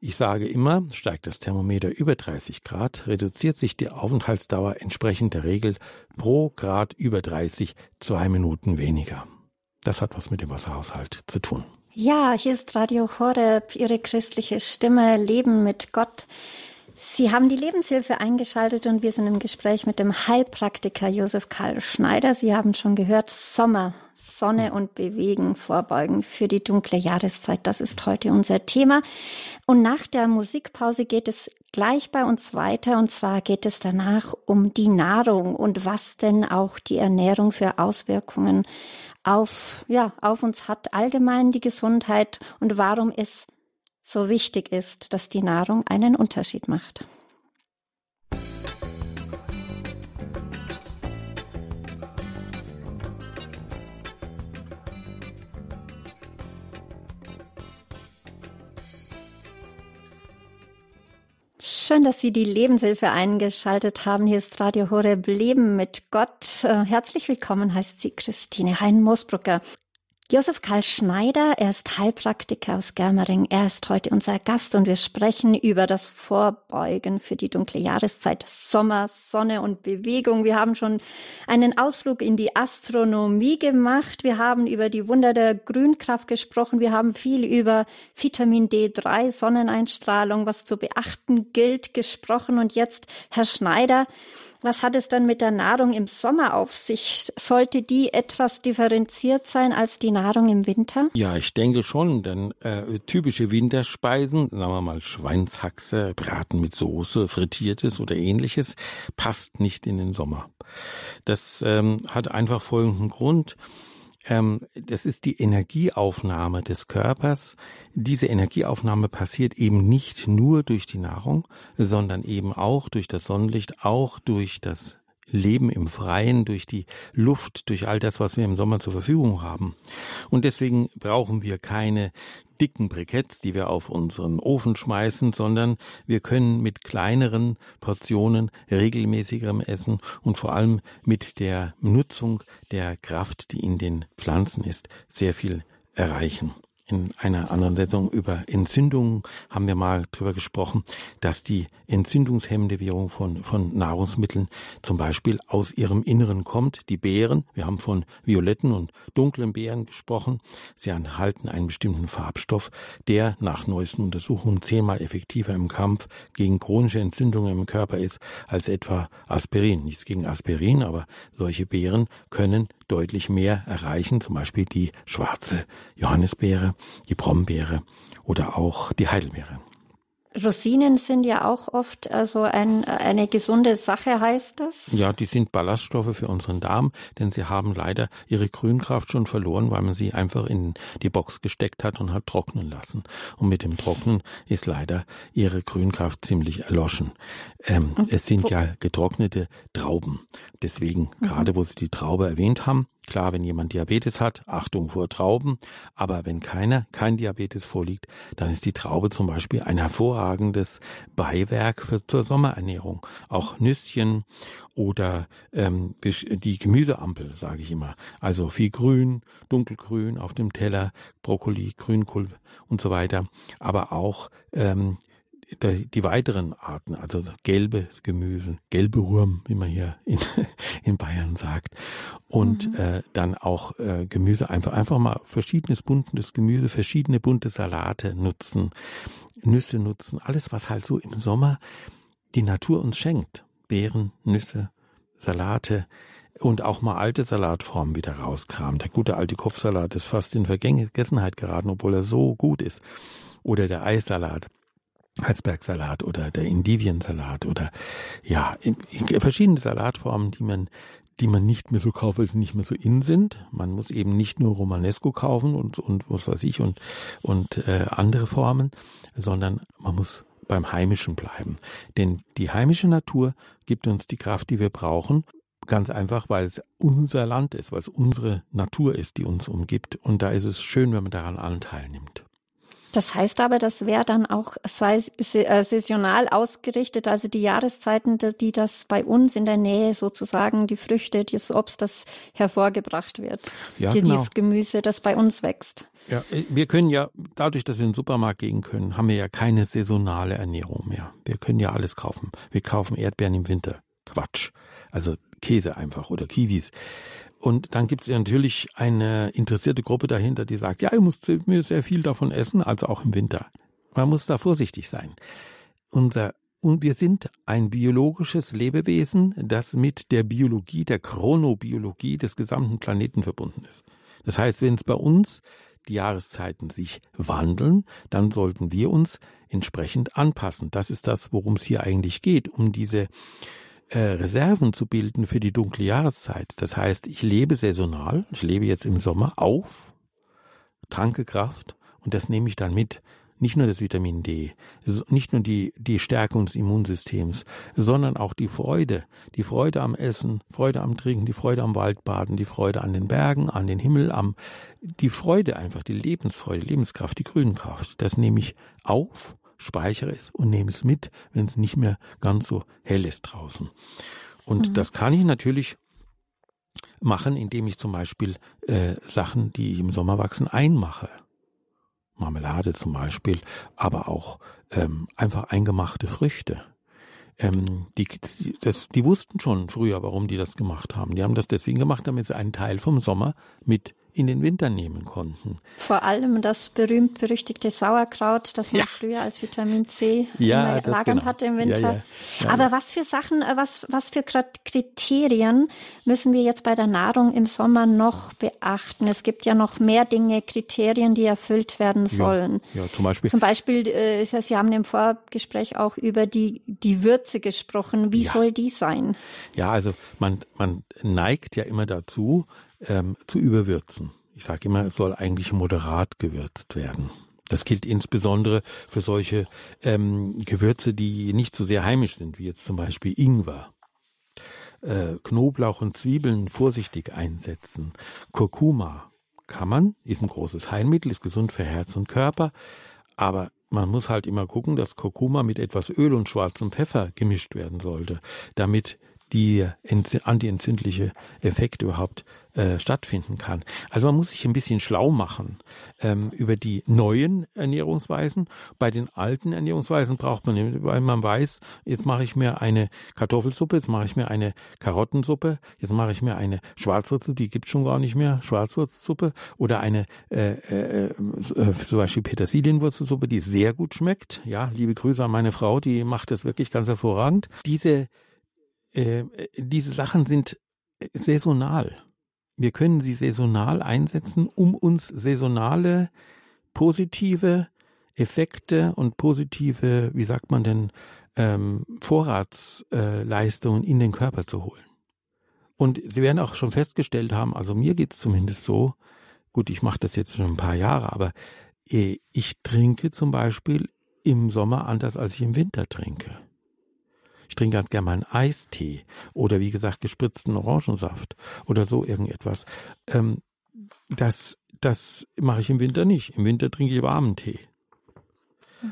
Ich sage immer, steigt das Thermometer über 30 Grad, reduziert sich die Aufenthaltsdauer entsprechend der Regel pro Grad über 30 zwei Minuten weniger. Das hat was mit dem Wasserhaushalt zu tun. Ja, hier ist Radio Horeb, Ihre christliche Stimme, Leben mit Gott. Sie haben die Lebenshilfe eingeschaltet und wir sind im Gespräch mit dem Heilpraktiker Josef Karl Schneider. Sie haben schon gehört, Sommer, Sonne und Bewegen vorbeugen für die dunkle Jahreszeit. Das ist heute unser Thema. Und nach der Musikpause geht es gleich bei uns weiter. Und zwar geht es danach um die Nahrung und was denn auch die Ernährung für Auswirkungen auf, ja, auf uns hat, allgemein die Gesundheit und warum es so wichtig ist, dass die Nahrung einen Unterschied macht. Schön, dass Sie die Lebenshilfe eingeschaltet haben. Hier ist Radio Horeb Leben mit Gott. Äh, herzlich willkommen heißt sie Christine Hein-Mosbrucker. Josef Karl Schneider, er ist Heilpraktiker aus Germering. Er ist heute unser Gast und wir sprechen über das Vorbeugen für die dunkle Jahreszeit. Sommer, Sonne und Bewegung. Wir haben schon einen Ausflug in die Astronomie gemacht. Wir haben über die Wunder der Grünkraft gesprochen. Wir haben viel über Vitamin D3, Sonneneinstrahlung, was zu beachten gilt, gesprochen. Und jetzt, Herr Schneider, was hat es dann mit der Nahrung im Sommer auf sich? Sollte die etwas differenziert sein als die Nahrung im Winter? Ja, ich denke schon, denn äh, typische Winterspeisen, sagen wir mal Schweinshaxe, Braten mit Soße, frittiertes oder ähnliches, passt nicht in den Sommer. Das ähm, hat einfach folgenden Grund das ist die Energieaufnahme des Körpers. Diese Energieaufnahme passiert eben nicht nur durch die Nahrung, sondern eben auch durch das Sonnenlicht, auch durch das Leben im Freien, durch die Luft, durch all das, was wir im Sommer zur Verfügung haben. Und deswegen brauchen wir keine dicken Briketts, die wir auf unseren Ofen schmeißen, sondern wir können mit kleineren Portionen regelmäßigerem Essen und vor allem mit der Nutzung der Kraft, die in den Pflanzen ist, sehr viel erreichen. In einer anderen Sendung über Entzündungen haben wir mal drüber gesprochen, dass die entzündungshemmende Wirkung von, von Nahrungsmitteln zum Beispiel aus ihrem Inneren kommt. Die Beeren, wir haben von violetten und dunklen Beeren gesprochen, sie enthalten einen bestimmten Farbstoff, der nach neuesten Untersuchungen zehnmal effektiver im Kampf gegen chronische Entzündungen im Körper ist als etwa Aspirin. Nichts gegen Aspirin, aber solche Beeren können deutlich mehr erreichen, zum Beispiel die schwarze Johannisbeere, die Brombeere oder auch die Heidelbeere. Rosinen sind ja auch oft also ein, eine gesunde Sache, heißt das? Ja, die sind Ballaststoffe für unseren Darm, denn sie haben leider ihre Grünkraft schon verloren, weil man sie einfach in die Box gesteckt hat und hat trocknen lassen. Und mit dem Trocknen ist leider ihre Grünkraft ziemlich erloschen. Ähm, es sind ja getrocknete Trauben. Deswegen, mhm. gerade wo Sie die Traube erwähnt haben, Klar, wenn jemand Diabetes hat, Achtung vor Trauben. Aber wenn keiner, kein Diabetes vorliegt, dann ist die Traube zum Beispiel ein hervorragendes Beiwerk für, zur Sommerernährung. Auch Nüsschen oder ähm, die Gemüseampel, sage ich immer. Also viel Grün, dunkelgrün auf dem Teller, Brokkoli, Grünkohl und so weiter. Aber auch ähm, die weiteren Arten, also gelbe Gemüse, gelbe Wurm, wie man hier in, [laughs] in Bayern sagt, und mhm. äh, dann auch äh, Gemüse einfach einfach mal verschiedenes buntes Gemüse, verschiedene bunte Salate nutzen, Nüsse nutzen, alles was halt so im Sommer die Natur uns schenkt, Beeren, Nüsse, Salate, und auch mal alte Salatformen wieder rauskramen. Der gute alte Kopfsalat ist fast in Vergessenheit geraten, obwohl er so gut ist. Oder der Eissalat. Halsbergsalat oder der Indiviensalat oder ja, verschiedene Salatformen, die man die man nicht mehr so kauft, weil sie nicht mehr so in sind. Man muss eben nicht nur Romanesco kaufen und, und was weiß ich und, und äh, andere Formen, sondern man muss beim Heimischen bleiben. Denn die heimische Natur gibt uns die Kraft, die wir brauchen. Ganz einfach, weil es unser Land ist, weil es unsere Natur ist, die uns umgibt. Und da ist es schön, wenn man daran Anteil nimmt. Das heißt aber, das wäre dann auch äh, saisonal ausgerichtet, also die Jahreszeiten, die das bei uns in der Nähe sozusagen die Früchte, das Obst, das hervorgebracht wird. Ja, die, genau. Dieses Gemüse, das bei uns wächst. Ja, äh, wir können ja, dadurch, dass wir in den Supermarkt gehen können, haben wir ja keine saisonale Ernährung mehr. Wir können ja alles kaufen. Wir kaufen Erdbeeren im Winter. Quatsch. Also Käse einfach oder Kiwis. Und dann gibt es ja natürlich eine interessierte Gruppe dahinter, die sagt, ja, ihr müsst sehr viel davon essen, also auch im Winter. Man muss da vorsichtig sein. Unser und wir sind ein biologisches Lebewesen, das mit der Biologie, der Chronobiologie des gesamten Planeten verbunden ist. Das heißt, wenn es bei uns die Jahreszeiten sich wandeln, dann sollten wir uns entsprechend anpassen. Das ist das, worum es hier eigentlich geht, um diese äh, Reserven zu bilden für die dunkle Jahreszeit. Das heißt, ich lebe saisonal, ich lebe jetzt im Sommer auf, tanke Kraft und das nehme ich dann mit. Nicht nur das Vitamin D, nicht nur die, die Stärkung des Immunsystems, sondern auch die Freude. Die Freude am Essen, Freude am Trinken, die Freude am Waldbaden, die Freude an den Bergen, an den Himmel, am, die Freude einfach, die Lebensfreude, Lebenskraft, die Grünkraft. Das nehme ich auf speichere es und nehme es mit, wenn es nicht mehr ganz so hell ist draußen. Und mhm. das kann ich natürlich machen, indem ich zum Beispiel äh, Sachen, die im Sommer wachsen, einmache. Marmelade zum Beispiel, aber auch ähm, einfach eingemachte Früchte. Ähm, die, das, die wussten schon früher, warum die das gemacht haben. Die haben das deswegen gemacht, damit sie einen Teil vom Sommer mit in den Winter nehmen konnten. Vor allem das berühmt-berüchtigte Sauerkraut, das man ja. früher als Vitamin C ja, lagern genau. hatte im Winter. Ja, Aber was für Sachen, äh, was, was für Kriterien müssen wir jetzt bei der Nahrung im Sommer noch beachten? Es gibt ja noch mehr Dinge, Kriterien, die erfüllt werden sollen. Ja, zum Beispiel. Zum Beispiel, äh, Sie haben im Vorgespräch auch über die, die Würze gesprochen. Wie soll die sein? Ja, also man, man neigt ja immer dazu, ähm, zu überwürzen. Ich sage immer, es soll eigentlich moderat gewürzt werden. Das gilt insbesondere für solche ähm, Gewürze, die nicht so sehr heimisch sind, wie jetzt zum Beispiel Ingwer. Äh, Knoblauch und Zwiebeln vorsichtig einsetzen. Kurkuma kann man, ist ein großes Heilmittel, ist gesund für Herz und Körper, aber man muss halt immer gucken, dass Kurkuma mit etwas Öl und schwarzem Pfeffer gemischt werden sollte, damit die antientzündliche Effekt überhaupt äh, stattfinden kann. Also man muss sich ein bisschen schlau machen ähm, über die neuen Ernährungsweisen. Bei den alten Ernährungsweisen braucht man, weil man weiß, jetzt mache ich mir eine Kartoffelsuppe, jetzt mache ich mir eine Karottensuppe, jetzt mache ich mir eine Schwarzwurzel, die gibt schon gar nicht mehr, Schwarzwurzelsuppe oder eine äh, äh, äh, zum Beispiel Petersilienwurzelsuppe, die sehr gut schmeckt. Ja, liebe Grüße an meine Frau, die macht das wirklich ganz hervorragend. Diese äh, diese Sachen sind saisonal. Wir können sie saisonal einsetzen, um uns saisonale positive Effekte und positive, wie sagt man denn, ähm, Vorratsleistungen in den Körper zu holen. Und Sie werden auch schon festgestellt haben, also mir geht's zumindest so, gut, ich mache das jetzt schon ein paar Jahre, aber äh, ich trinke zum Beispiel im Sommer anders, als ich im Winter trinke. Ich trinke ganz gerne mal einen Eistee oder wie gesagt gespritzten Orangensaft oder so irgendetwas. Ähm, das, das mache ich im Winter nicht. Im Winter trinke ich warmen Tee.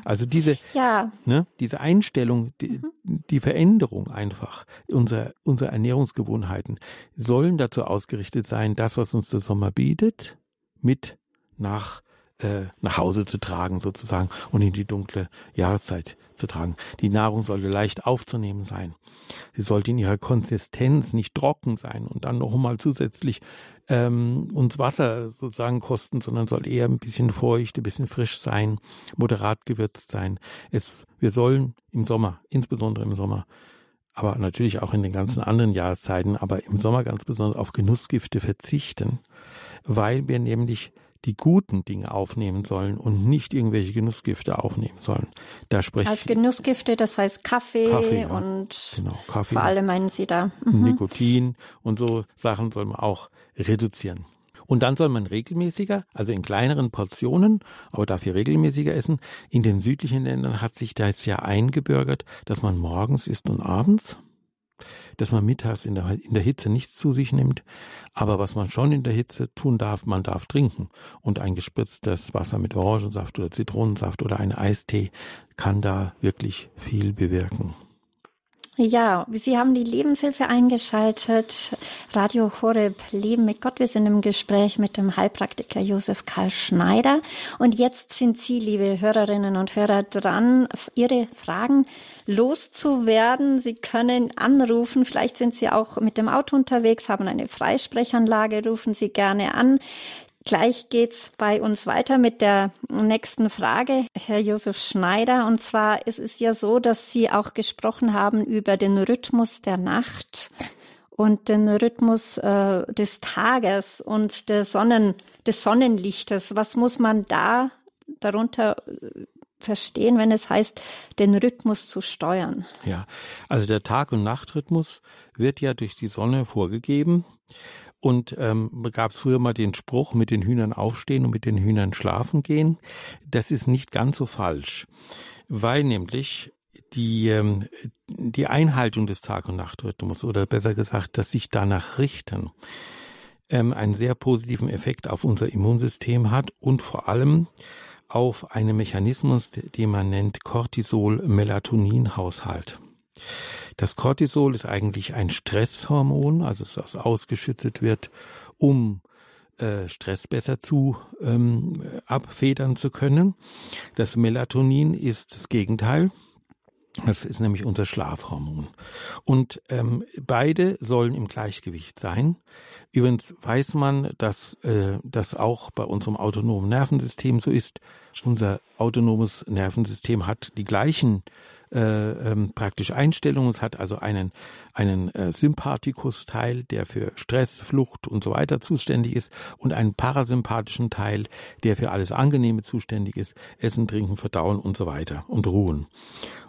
Also diese, ja. ne, diese Einstellung, die, mhm. die Veränderung einfach unserer, unserer Ernährungsgewohnheiten sollen dazu ausgerichtet sein, das, was uns der Sommer bietet, mit nach äh, nach Hause zu tragen sozusagen und in die dunkle Jahreszeit zu tragen. Die Nahrung sollte leicht aufzunehmen sein. Sie sollte in ihrer Konsistenz nicht trocken sein und dann noch mal zusätzlich ähm, uns Wasser sozusagen kosten, sondern soll eher ein bisschen feucht, ein bisschen frisch sein, moderat gewürzt sein. Es, wir sollen im Sommer, insbesondere im Sommer, aber natürlich auch in den ganzen anderen Jahreszeiten, aber im Sommer ganz besonders auf Genussgifte verzichten, weil wir nämlich die guten Dinge aufnehmen sollen und nicht irgendwelche Genussgifte aufnehmen sollen. Da spreche Als Genussgifte, das heißt Kaffee, Kaffee ja. und genau, Kaffee, vor allem meinen Sie da mhm. Nikotin und so Sachen soll man auch reduzieren. Und dann soll man regelmäßiger, also in kleineren Portionen, aber dafür regelmäßiger essen. In den südlichen Ländern hat sich da jetzt ja eingebürgert, dass man morgens isst und abends dass man mittags in der, in der Hitze nichts zu sich nimmt. Aber was man schon in der Hitze tun darf, man darf trinken. Und ein gespritztes Wasser mit Orangensaft oder Zitronensaft oder ein Eistee kann da wirklich viel bewirken. Ja, Sie haben die Lebenshilfe eingeschaltet. Radio Horeb Leben mit Gott. Wir sind im Gespräch mit dem Heilpraktiker Josef Karl Schneider. Und jetzt sind Sie, liebe Hörerinnen und Hörer, dran, Ihre Fragen loszuwerden. Sie können anrufen. Vielleicht sind Sie auch mit dem Auto unterwegs, haben eine Freisprechanlage. Rufen Sie gerne an. Gleich geht's bei uns weiter mit der nächsten Frage, Herr Josef Schneider. Und zwar ist es ja so, dass Sie auch gesprochen haben über den Rhythmus der Nacht und den Rhythmus äh, des Tages und der Sonnen, des Sonnenlichtes. Was muss man da darunter äh, verstehen, wenn es heißt, den Rhythmus zu steuern? Ja, also der Tag- und Nachtrhythmus wird ja durch die Sonne vorgegeben. Und ähm, gab es früher mal den Spruch, mit den Hühnern aufstehen und mit den Hühnern schlafen gehen. Das ist nicht ganz so falsch, weil nämlich die, ähm, die Einhaltung des Tag- und Nachtrhythmus oder besser gesagt, dass sich danach richten, ähm, einen sehr positiven Effekt auf unser Immunsystem hat und vor allem auf einen Mechanismus, den man nennt Cortisol-Melatonin-Haushalt. Das Cortisol ist eigentlich ein Stresshormon, also das ausgeschüttet wird, um äh, Stress besser zu ähm, abfedern zu können. Das Melatonin ist das Gegenteil. Das ist nämlich unser Schlafhormon. Und ähm, beide sollen im Gleichgewicht sein. Übrigens weiß man, dass äh, das auch bei unserem autonomen Nervensystem so ist. Unser autonomes Nervensystem hat die gleichen ähm, praktisch Einstellungen. Es hat also einen, einen äh, Sympathikus-Teil, der für Stress, Flucht und so weiter zuständig ist und einen parasympathischen Teil, der für alles Angenehme zuständig ist, Essen, Trinken, Verdauen und so weiter und Ruhen.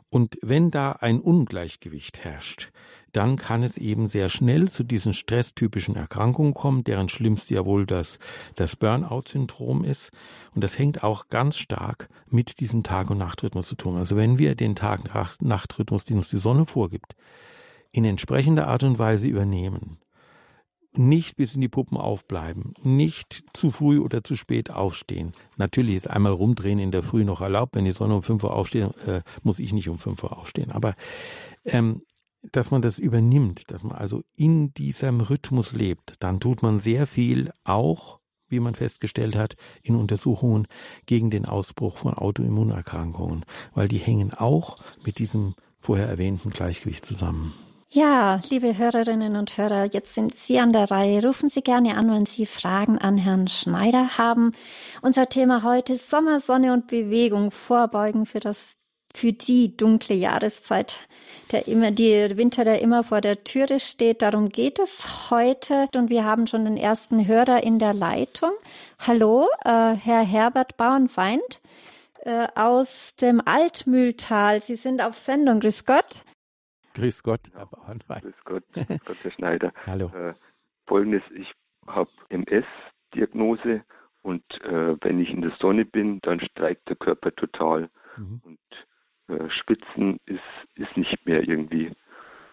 Und wenn da ein Ungleichgewicht herrscht, dann kann es eben sehr schnell zu diesen stresstypischen Erkrankungen kommen, deren schlimmste ja wohl das, das Burnout-Syndrom ist. Und das hängt auch ganz stark mit diesem Tag- und Nachtrhythmus zu tun. Also wenn wir den Tag-Nachtrhythmus, den uns die Sonne vorgibt, in entsprechender Art und Weise übernehmen, nicht bis in die Puppen aufbleiben, nicht zu früh oder zu spät aufstehen. Natürlich ist einmal rumdrehen in der Früh noch erlaubt. Wenn die Sonne um 5 Uhr aufsteht, äh, muss ich nicht um 5 Uhr aufstehen. Aber ähm, dass man das übernimmt, dass man also in diesem Rhythmus lebt, dann tut man sehr viel auch, wie man festgestellt hat, in Untersuchungen gegen den Ausbruch von Autoimmunerkrankungen, weil die hängen auch mit diesem vorher erwähnten Gleichgewicht zusammen. Ja, liebe Hörerinnen und Hörer, jetzt sind Sie an der Reihe. Rufen Sie gerne an, wenn Sie Fragen an Herrn Schneider haben. Unser Thema heute Sommer, Sonne und Bewegung, Vorbeugen für das für die dunkle Jahreszeit, der immer, die Winter, der immer vor der Türe steht. Darum geht es heute. Und wir haben schon den ersten Hörer in der Leitung. Hallo, äh, Herr Herbert Bauernfeind äh, aus dem Altmühltal. Sie sind auf Sendung. Grüß Gott. Grüß Gott, Herr Bauernwein. Grüß Gott, grüß Gott, Herr Schneider. [laughs] Hallo. Äh, Folgendes, ich habe MS-Diagnose und äh, wenn ich in der Sonne bin, dann streikt der Körper total. Mhm. Und äh, Spitzen ist, ist nicht mehr irgendwie.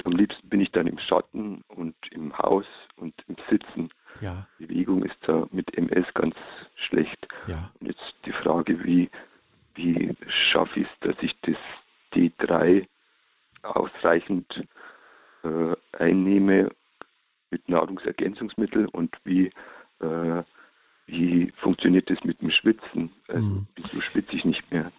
Am liebsten bin ich dann im Schatten und im Haus und im Sitzen. Ja. Bewegung ist da mit MS ganz schlecht. Ja. Und jetzt die Frage, wie, wie schaffe ich es, dass ich das D3 ausreichend äh, einnehme mit Nahrungsergänzungsmitteln und wie, äh, wie funktioniert das mit dem Schwitzen? Also, mhm. Wieso schwitze ich nicht mehr?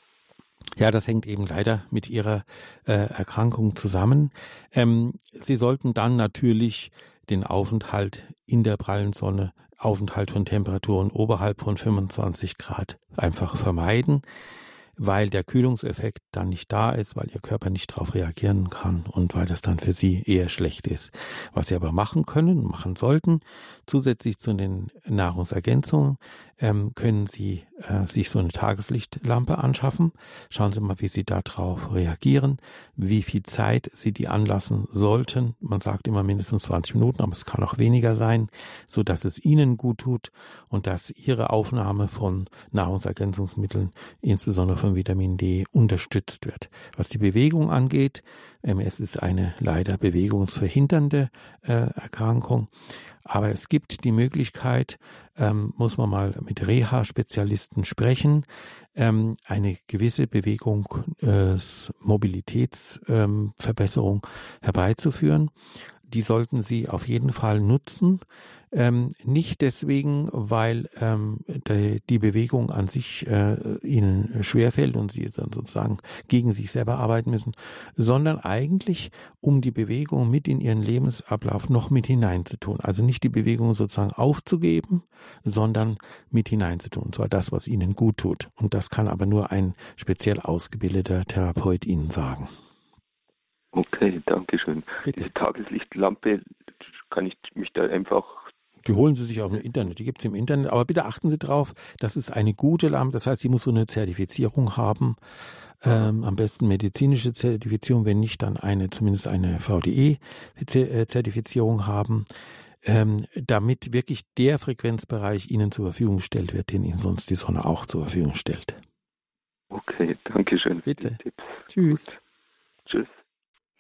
Ja, das hängt eben leider mit Ihrer äh, Erkrankung zusammen. Ähm, Sie sollten dann natürlich den Aufenthalt in der prallen Sonne, Aufenthalt von Temperaturen oberhalb von 25 Grad einfach vermeiden weil der Kühlungseffekt dann nicht da ist, weil ihr Körper nicht darauf reagieren kann und weil das dann für sie eher schlecht ist. Was sie aber machen können, machen sollten, zusätzlich zu den Nahrungsergänzungen, ähm, können Sie äh, sich so eine Tageslichtlampe anschaffen. Schauen Sie mal, wie Sie darauf reagieren, wie viel Zeit Sie die anlassen sollten. Man sagt immer mindestens 20 Minuten, aber es kann auch weniger sein, so dass es Ihnen gut tut und dass Ihre Aufnahme von Nahrungsergänzungsmitteln, insbesondere von Vitamin D, unterstützt wird. Was die Bewegung angeht, MS ist eine leider bewegungsverhindernde äh, Erkrankung. Aber es gibt die Möglichkeit, ähm, muss man mal mit Reha-Spezialisten sprechen, ähm, eine gewisse Bewegung, äh, Mobilitätsverbesserung ähm, herbeizuführen. Die sollten Sie auf jeden Fall nutzen. Ähm, nicht deswegen, weil ähm, die, die, Bewegung an sich äh, ihnen schwerfällt und sie dann sozusagen gegen sich selber arbeiten müssen, sondern eigentlich, um die Bewegung mit in ihren Lebensablauf noch mit hineinzutun. Also nicht die Bewegung sozusagen aufzugeben, sondern mit hineinzutun. Und zwar das, was ihnen gut tut. Und das kann aber nur ein speziell ausgebildeter Therapeut ihnen sagen. Okay, danke schön. Bitte. Diese Tageslichtlampe, kann ich mich da einfach die holen Sie sich auch im Internet, die gibt es im Internet. Aber bitte achten Sie drauf, das ist eine gute Lampe. Das heißt, sie muss so eine Zertifizierung haben. Ähm, am besten medizinische Zertifizierung, wenn nicht, dann eine, zumindest eine VDE-Zertifizierung haben, ähm, damit wirklich der Frequenzbereich Ihnen zur Verfügung gestellt wird, den Ihnen sonst die Sonne auch zur Verfügung stellt. Okay, danke schön. Bitte. Tschüss. Gut.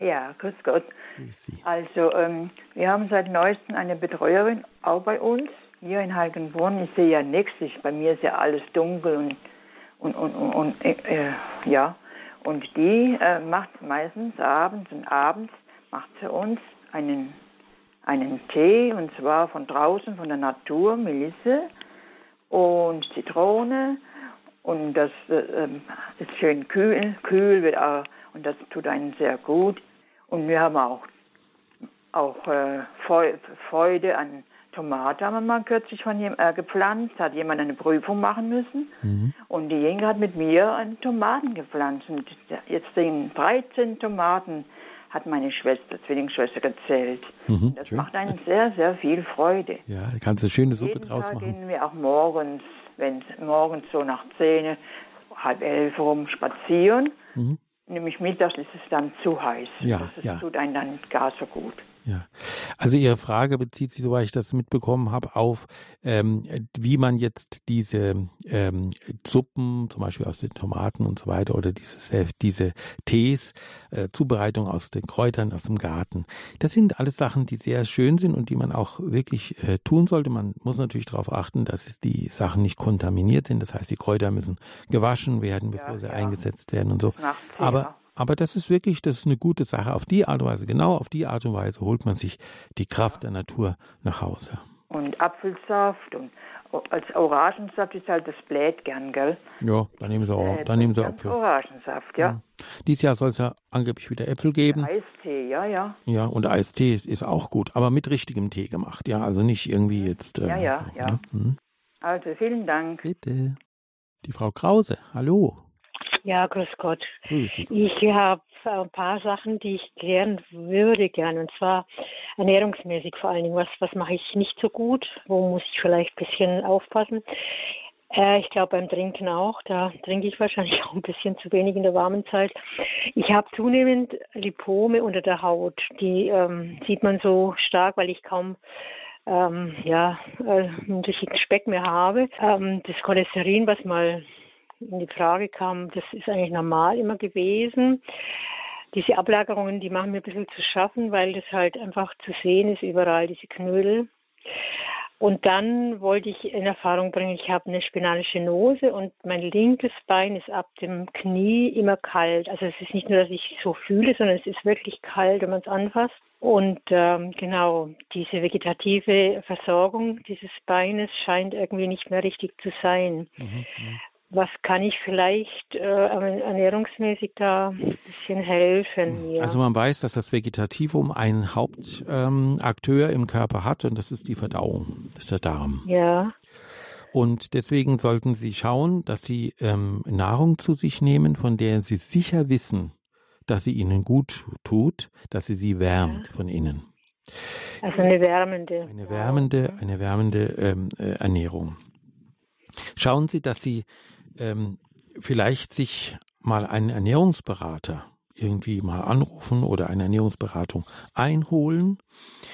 Ja, grüß Gott. Grüß Sie. Also, ähm, wir haben seit neuestem eine Betreuerin auch bei uns, hier in Heiligenbrunn. Ich sehe ja nichts, ich, bei mir ist ja alles dunkel und, und, und, und, und äh, äh, ja. Und die äh, macht meistens abends und abends macht sie uns einen, einen Tee und zwar von draußen, von der Natur, Melisse und Zitrone und das äh, ähm, ist schön kühl, kühl wird auch, und das tut einen sehr gut. Und wir haben auch, auch äh, Freude an Tomate haben wir mal kürzlich von jem, äh, gepflanzt, hat jemand eine Prüfung machen müssen. Mhm. Und diejenige hat mit mir eine Tomaten gepflanzt. Und jetzt sind 13 Tomaten, hat meine Schwester, Zwillingsschwester gezählt. Mhm, das schön. macht einen sehr, sehr viel Freude. Ja, da kannst du eine schöne Suppe Jeden draus Tag machen. gehen wir auch morgens, wenn morgens so nach 10, halb elf rum spazieren. Mhm nämlich mittags ist es dann zu heiß. Ja, das ja. tut einem dann gar so gut. Ja, also Ihre Frage bezieht sich, soweit ich das mitbekommen habe, auf ähm, wie man jetzt diese ähm, Suppen, zum Beispiel aus den Tomaten und so weiter, oder diese, diese Tees, äh, Zubereitung aus den Kräutern aus dem Garten. Das sind alles Sachen, die sehr schön sind und die man auch wirklich äh, tun sollte. Man muss natürlich darauf achten, dass die Sachen nicht kontaminiert sind. Das heißt, die Kräuter müssen gewaschen werden, bevor ja, sie ja. eingesetzt werden und so. Aber Aber das ist wirklich, das ist eine gute Sache. Auf die Art und Weise, genau auf die Art und Weise holt man sich die Kraft der Natur nach Hause. Und Apfelsaft und als Orangensaft ist halt das Bläht gern, gell? Ja, dann nehmen sie auch, äh, dann nehmen sie Apfel. Orangensaft, ja. ja. Dieses Jahr soll es ja angeblich wieder Äpfel geben. Eistee, ja, ja. Ja, und Eistee ist auch gut, aber mit richtigem Tee gemacht, ja, also nicht irgendwie jetzt. Äh, ja, ja, so, ja. Ne? Hm. Also vielen Dank. Bitte. Die Frau Krause, hallo. Ja, grüß Gott. Grüß ich habe ein paar Sachen, die ich klären würde gern. Und zwar ernährungsmäßig vor allen Dingen. Was, was mache ich nicht so gut? Wo muss ich vielleicht ein bisschen aufpassen? Äh, ich glaube beim Trinken auch. Da trinke ich wahrscheinlich [laughs] auch ein bisschen zu wenig in der warmen Zeit. Ich habe zunehmend Lipome unter der Haut. Die ähm, sieht man so stark, weil ich kaum ähm, ja, äh, richtigen Speck mehr habe. Ähm, das Cholesterin, was mal in die Frage kam, das ist eigentlich normal immer gewesen. Diese Ablagerungen, die machen mir ein bisschen zu schaffen, weil das halt einfach zu sehen ist überall, diese Knödel. Und dann wollte ich in Erfahrung bringen, ich habe eine spinalische Nose und mein linkes Bein ist ab dem Knie immer kalt. Also es ist nicht nur, dass ich so fühle, sondern es ist wirklich kalt, wenn man es anfasst. Und ähm, genau, diese vegetative Versorgung dieses Beines scheint irgendwie nicht mehr richtig zu sein. Mhm, mhm was kann ich vielleicht äh, ernährungsmäßig da ein bisschen helfen? Mir? Also man weiß, dass das Vegetativum einen Hauptakteur ähm, im Körper hat und das ist die Verdauung, das ist der Darm. Ja. Und deswegen sollten Sie schauen, dass Sie ähm, Nahrung zu sich nehmen, von der Sie sicher wissen, dass sie Ihnen gut tut, dass sie Sie wärmt ja. von innen. Also eine wärmende. Eine wärmende, eine wärmende ähm, äh, Ernährung. Schauen Sie, dass Sie ähm, vielleicht sich mal einen Ernährungsberater irgendwie mal anrufen oder eine Ernährungsberatung einholen.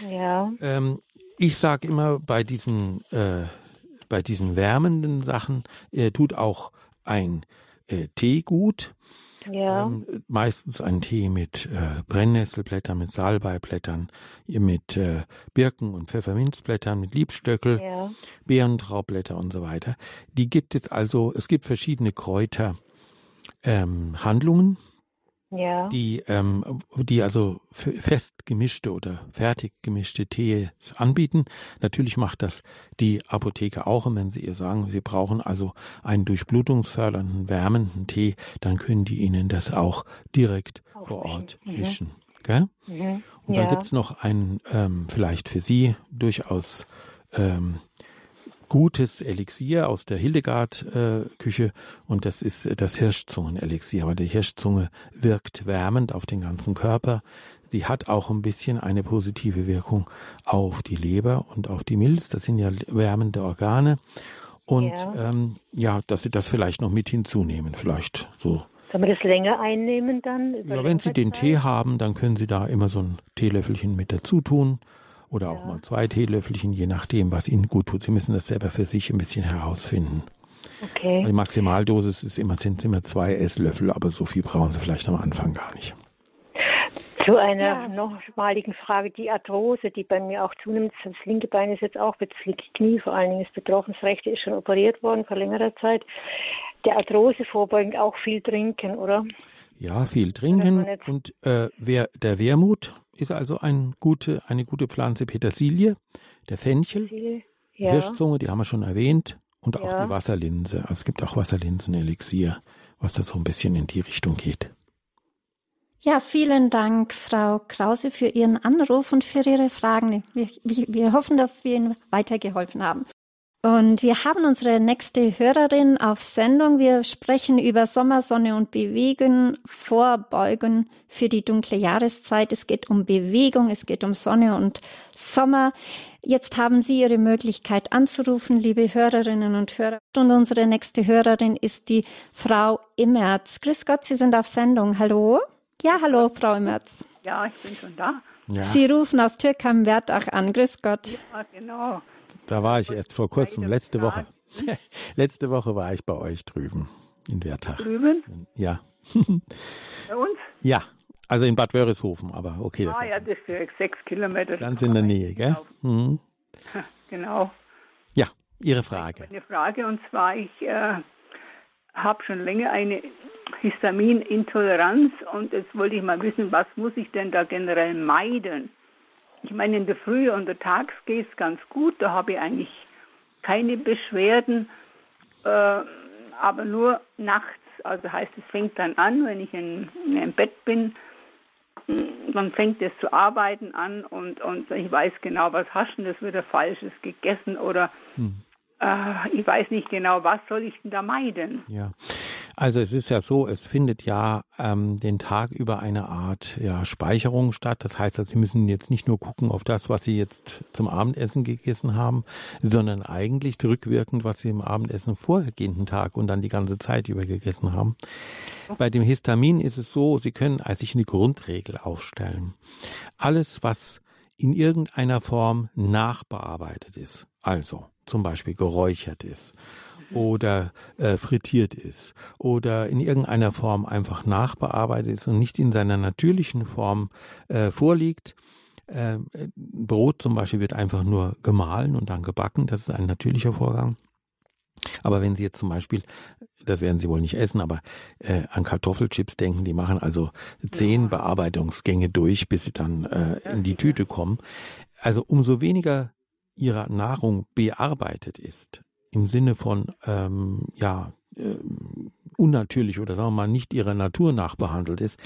Ja. Ähm, ich sage immer bei diesen äh, bei diesen wärmenden Sachen äh, tut auch ein äh, Tee gut. Ja. Ähm, meistens ein Tee mit äh, Brennnesselblättern, mit Salbeiblättern, mit äh, Birken- und Pfefferminzblättern, mit Liebstöckel, ja. Beerentraubblätter und so weiter. Die gibt es also, es gibt verschiedene Kräuterhandlungen. Ähm, ja. die, ähm, die also fest gemischte oder fertig gemischte Tees anbieten. Natürlich macht das die Apotheke auch. Und wenn Sie ihr sagen, Sie brauchen also einen durchblutungsfördernden, wärmenden Tee, dann können die Ihnen das auch direkt auch vor Ort mhm. mischen. Gell? Mhm. Und ja. dann gibt's noch einen, ähm, vielleicht für Sie durchaus ähm, gutes Elixier aus der Hildegard-Küche äh, und das ist das Hirschzungen-Elixier. Aber die Hirschzunge wirkt wärmend auf den ganzen Körper. Sie hat auch ein bisschen eine positive Wirkung auf die Leber und auf die Milz. Das sind ja wärmende Organe. Und ja, ähm, ja dass Sie das vielleicht noch mit hinzunehmen, vielleicht so. Kann man das länger einnehmen dann? Ja, wenn Sie den Tee haben, dann können Sie da immer so ein Teelöffelchen mit dazu tun oder auch ja. mal zwei Teelöffelchen, je nachdem, was Ihnen gut tut. Sie müssen das selber für sich ein bisschen herausfinden. Okay. Die Maximaldosis ist immer, sind immer zwei Esslöffel, aber so viel brauchen Sie vielleicht am Anfang gar nicht. Zu einer ja. nochmaligen Frage, die Arthrose, die bei mir auch zunimmt, das linke Bein ist jetzt auch, das linke Knie vor allen Dingen ist betroffen, das rechte ist schon operiert worden vor längerer Zeit. Der Arthrose vorbeugend auch viel trinken, oder? Ja, viel trinken und äh, wer, der Wermut ist also ein gute, eine gute Pflanze Petersilie, der Fenchel, ja. Hirschzunge, die haben wir schon erwähnt, und auch ja. die Wasserlinse. Also es gibt auch Wasserlinsen-Elixier, was da so ein bisschen in die Richtung geht. Ja, vielen Dank, Frau Krause, für Ihren Anruf und für Ihre Fragen. Wir, wir hoffen, dass wir Ihnen weitergeholfen haben. Und wir haben unsere nächste Hörerin auf Sendung. Wir sprechen über Sommersonne und Bewegung, Vorbeugen für die dunkle Jahreszeit. Es geht um Bewegung, es geht um Sonne und Sommer. Jetzt haben Sie Ihre Möglichkeit anzurufen, liebe Hörerinnen und Hörer. Und unsere nächste Hörerin ist die Frau Immerz. Grüß Gott, Sie sind auf Sendung. Hallo? Ja, hallo, Frau Immerz. Ja, ich bin schon da. Ja. Sie rufen aus Türkheim-Wertach an. Grüß Gott. Ja, genau. Da war ich erst vor kurzem, letzte Woche. [laughs] letzte Woche war ich bei euch drüben in Wertach. Drüben? Ja. Bei uns? Ja, also in Bad Wörishofen, aber okay. Das ah ja, das ist sechs Kilometer. Ganz in der Nähe, gell? Mhm. Genau. Ja, Ihre Frage. Eine Frage und zwar, ich äh, habe schon länger eine Histaminintoleranz und jetzt wollte ich mal wissen, was muss ich denn da generell meiden? Ich meine, in der Früh und der Tags geht es ganz gut, da habe ich eigentlich keine Beschwerden, äh, aber nur nachts. Also heißt, es fängt dann an, wenn ich in, im Bett bin, dann fängt es zu arbeiten an und, und ich weiß genau, was hast du das wieder Falsches gegessen oder hm. äh, ich weiß nicht genau, was soll ich denn da meiden? Ja. Also es ist ja so, es findet ja ähm, den Tag über eine Art ja, Speicherung statt. Das heißt, also, Sie müssen jetzt nicht nur gucken auf das, was Sie jetzt zum Abendessen gegessen haben, sondern eigentlich rückwirkend, was Sie im Abendessen vorhergehenden Tag und dann die ganze Zeit über gegessen haben. Bei dem Histamin ist es so, Sie können als sich eine Grundregel aufstellen. Alles, was in irgendeiner Form nachbearbeitet ist, also zum Beispiel geräuchert ist oder äh, frittiert ist oder in irgendeiner Form einfach nachbearbeitet ist und nicht in seiner natürlichen Form äh, vorliegt. Äh, Brot zum Beispiel wird einfach nur gemahlen und dann gebacken. Das ist ein natürlicher Vorgang. Aber wenn Sie jetzt zum Beispiel, das werden Sie wohl nicht essen, aber äh, an Kartoffelchips denken, die machen also zehn Bearbeitungsgänge durch, bis sie dann äh, in die Tüte kommen. Also umso weniger Ihre Nahrung bearbeitet ist, im Sinne von ähm, ja äh, unnatürlich oder sagen wir mal nicht ihrer Natur nach behandelt ist,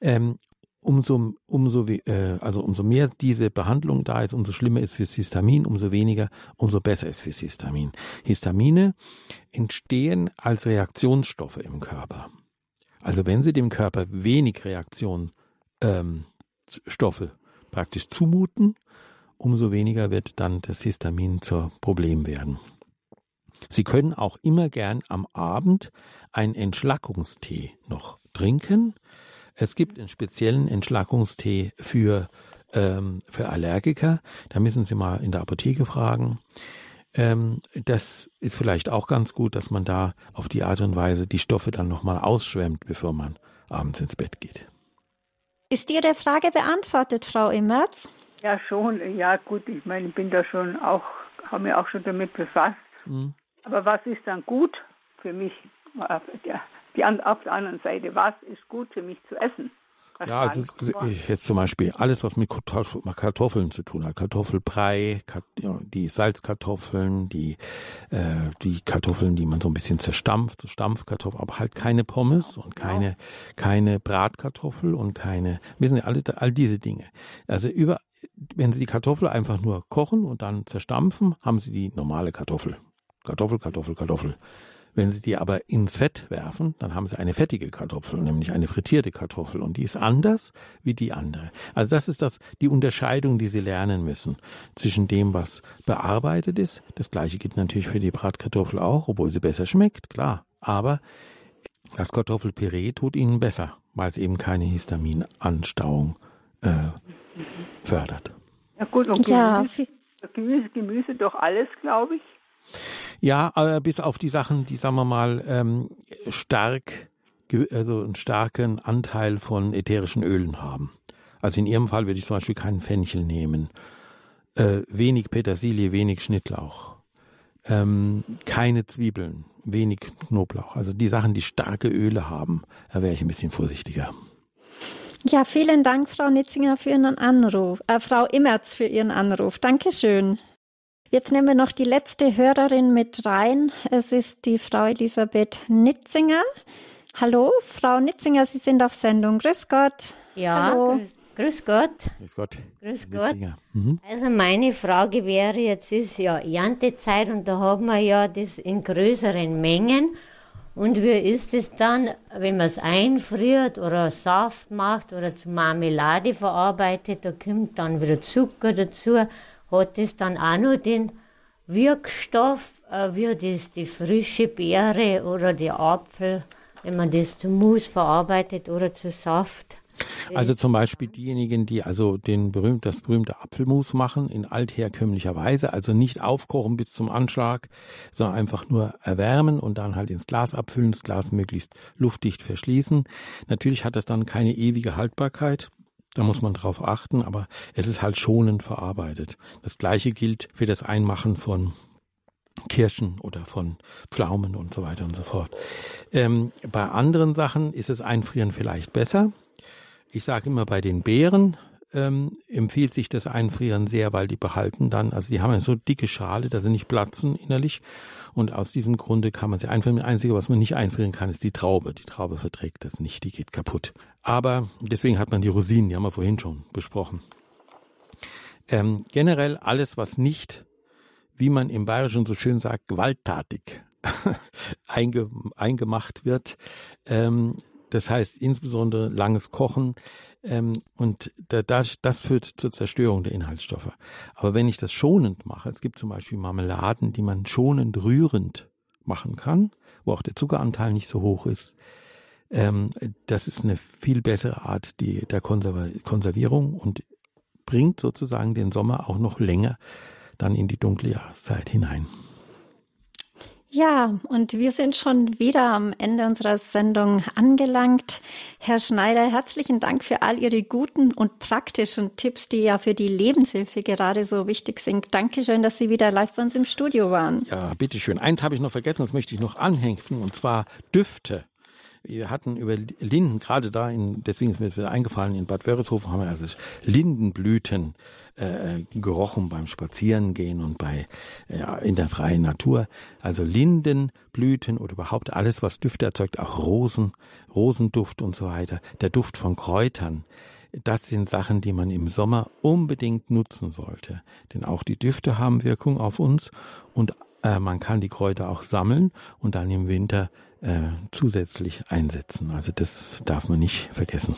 ähm, umso umso äh, also umso mehr diese Behandlung da ist, umso schlimmer ist fürs Histamin, umso weniger, umso besser ist fürs Histamin. Histamine entstehen als Reaktionsstoffe im Körper. Also wenn Sie dem Körper wenig Reaktionsstoffe ähm, praktisch zumuten, umso weniger wird dann das Histamin zur Problem werden. Sie können auch immer gern am Abend einen Entschlackungstee noch trinken. Es gibt einen speziellen Entschlackungstee für, ähm, für Allergiker. Da müssen Sie mal in der Apotheke fragen. Ähm, das ist vielleicht auch ganz gut, dass man da auf die Art und Weise die Stoffe dann nochmal ausschwemmt, bevor man abends ins Bett geht. Ist Ihre Frage beantwortet, Frau Immerz? Ja, schon. Ja, gut. Ich meine, ich bin da schon auch, habe mich auch schon damit befasst. Mhm. Aber was ist dann gut für mich? Auf der, die, auf der anderen Seite, was ist gut für mich zu essen? Ja, also jetzt zum Beispiel alles, was mit Kartoffeln zu tun hat. Kartoffelbrei, die Salzkartoffeln, die, äh, die Kartoffeln, die man so ein bisschen zerstampft, so Stampfkartoffeln, aber halt keine Pommes und keine, keine Bratkartoffel und keine, wissen Sie, alle, all diese Dinge. Also über, wenn Sie die Kartoffel einfach nur kochen und dann zerstampfen, haben Sie die normale Kartoffel. Kartoffel, Kartoffel, Kartoffel. Wenn Sie die aber ins Fett werfen, dann haben Sie eine fettige Kartoffel, nämlich eine frittierte Kartoffel. Und die ist anders wie die andere. Also das ist das, die Unterscheidung, die Sie lernen müssen zwischen dem, was bearbeitet ist. Das gleiche gilt natürlich für die Bratkartoffel auch, obwohl sie besser schmeckt, klar. Aber das Kartoffelpüree tut Ihnen besser, weil es eben keine Histaminanstauung äh, fördert. Ja gut, und Gemüse, ja. Gemüse, Gemüse doch alles, glaube ich. Ja, aber bis auf die Sachen, die, sagen wir mal, ähm, stark, also einen starken Anteil von ätherischen Ölen haben. Also in Ihrem Fall würde ich zum Beispiel keinen Fenchel nehmen. Äh, wenig Petersilie, wenig Schnittlauch. Ähm, keine Zwiebeln, wenig Knoblauch. Also die Sachen, die starke Öle haben, da wäre ich ein bisschen vorsichtiger. Ja, vielen Dank, Frau Nitzinger, für Ihren Anruf. Äh, Frau Immerz für Ihren Anruf. Dankeschön. Jetzt nehmen wir noch die letzte Hörerin mit rein. Es ist die Frau Elisabeth Nitzinger. Hallo, Frau Nitzinger, Sie sind auf Sendung. Grüß Gott. Ja, Hallo. Grüß, grüß Gott. Grüß Gott. Grüß Gott. Mhm. Also meine Frage wäre, jetzt ist ja Erntezeit und da haben wir ja das in größeren Mengen. Und wie ist es dann, wenn man es einfriert oder Saft macht oder zu Marmelade verarbeitet, da kommt dann wieder Zucker dazu hat es dann auch noch den Wirkstoff, äh, wie das die frische Beere oder der Apfel, wenn man das zu Mus verarbeitet oder zu Saft. Also zum Beispiel diejenigen, die also den berühmt, das berühmte Apfelmus machen in altherkömmlicher Weise, also nicht aufkochen bis zum Anschlag, sondern einfach nur erwärmen und dann halt ins Glas abfüllen, das Glas möglichst luftdicht verschließen. Natürlich hat das dann keine ewige Haltbarkeit. Da muss man drauf achten, aber es ist halt schonend verarbeitet. Das gleiche gilt für das Einmachen von Kirschen oder von Pflaumen und so weiter und so fort. Ähm, bei anderen Sachen ist das Einfrieren vielleicht besser. Ich sage immer bei den Beeren ähm, empfiehlt sich das Einfrieren sehr, weil die behalten dann, also die haben eine so dicke Schale, dass sie nicht platzen innerlich. Und aus diesem Grunde kann man sie einfrieren. Das Einzige, was man nicht einfrieren kann, ist die Traube. Die Traube verträgt das nicht, die geht kaputt. Aber deswegen hat man die Rosinen, die haben wir vorhin schon besprochen. Ähm, generell alles, was nicht, wie man im Bayerischen so schön sagt, gewalttätig [laughs] einge, eingemacht wird, ähm, das heißt insbesondere langes Kochen ähm, und da, das, das führt zur Zerstörung der Inhaltsstoffe. Aber wenn ich das schonend mache, es gibt zum Beispiel Marmeladen, die man schonend rührend machen kann, wo auch der Zuckeranteil nicht so hoch ist. Ähm, das ist eine viel bessere Art die, der Konservierung und bringt sozusagen den Sommer auch noch länger dann in die dunkle Jahreszeit hinein. Ja, und wir sind schon wieder am Ende unserer Sendung angelangt. Herr Schneider, herzlichen Dank für all Ihre guten und praktischen Tipps, die ja für die Lebenshilfe gerade so wichtig sind. Dankeschön, dass Sie wieder live bei uns im Studio waren. Ja, bitteschön. Eins habe ich noch vergessen, das möchte ich noch anhängen, und zwar Düfte. Wir hatten über Linden, gerade da, in, deswegen ist mir das eingefallen, in Bad Wörishofen haben wir also Lindenblüten äh, gerochen beim Spazierengehen und bei ja, in der freien Natur. Also Lindenblüten oder überhaupt alles, was Düfte erzeugt, auch Rosen, Rosenduft und so weiter, der Duft von Kräutern. Das sind Sachen, die man im Sommer unbedingt nutzen sollte. Denn auch die Düfte haben Wirkung auf uns und äh, man kann die Kräuter auch sammeln und dann im Winter äh, zusätzlich einsetzen. Also das darf man nicht vergessen.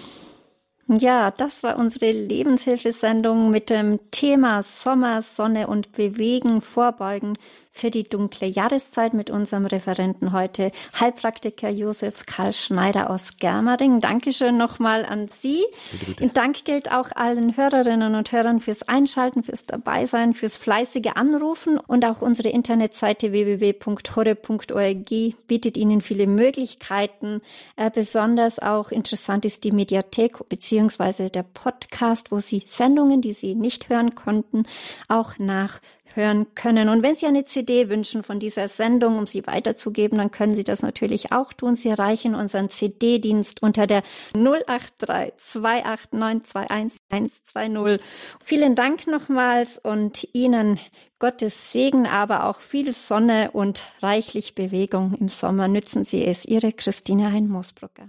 Ja, das war unsere Lebenshilfesendung mit dem Thema Sommer, Sonne und Bewegen, Vorbeugen für die dunkle Jahreszeit mit unserem Referenten heute, Heilpraktiker Josef Karl Schneider aus Germering. Dankeschön nochmal an Sie. Bitte, bitte. Und Dank gilt auch allen Hörerinnen und Hörern fürs Einschalten, fürs Dabeisein, fürs fleißige Anrufen und auch unsere Internetseite www.hore.org bietet Ihnen viele Möglichkeiten. Äh, besonders auch interessant ist die Mediathek beziehungsweise der Podcast, wo Sie Sendungen, die Sie nicht hören konnten, auch nach hören können. Und wenn Sie eine CD wünschen von dieser Sendung, um sie weiterzugeben, dann können Sie das natürlich auch tun. Sie erreichen unseren CD-Dienst unter der 083 289 21120. Vielen Dank nochmals und Ihnen Gottes Segen, aber auch viel Sonne und reichlich Bewegung im Sommer. Nützen Sie es. Ihre Christine Hein-Moosbrucker.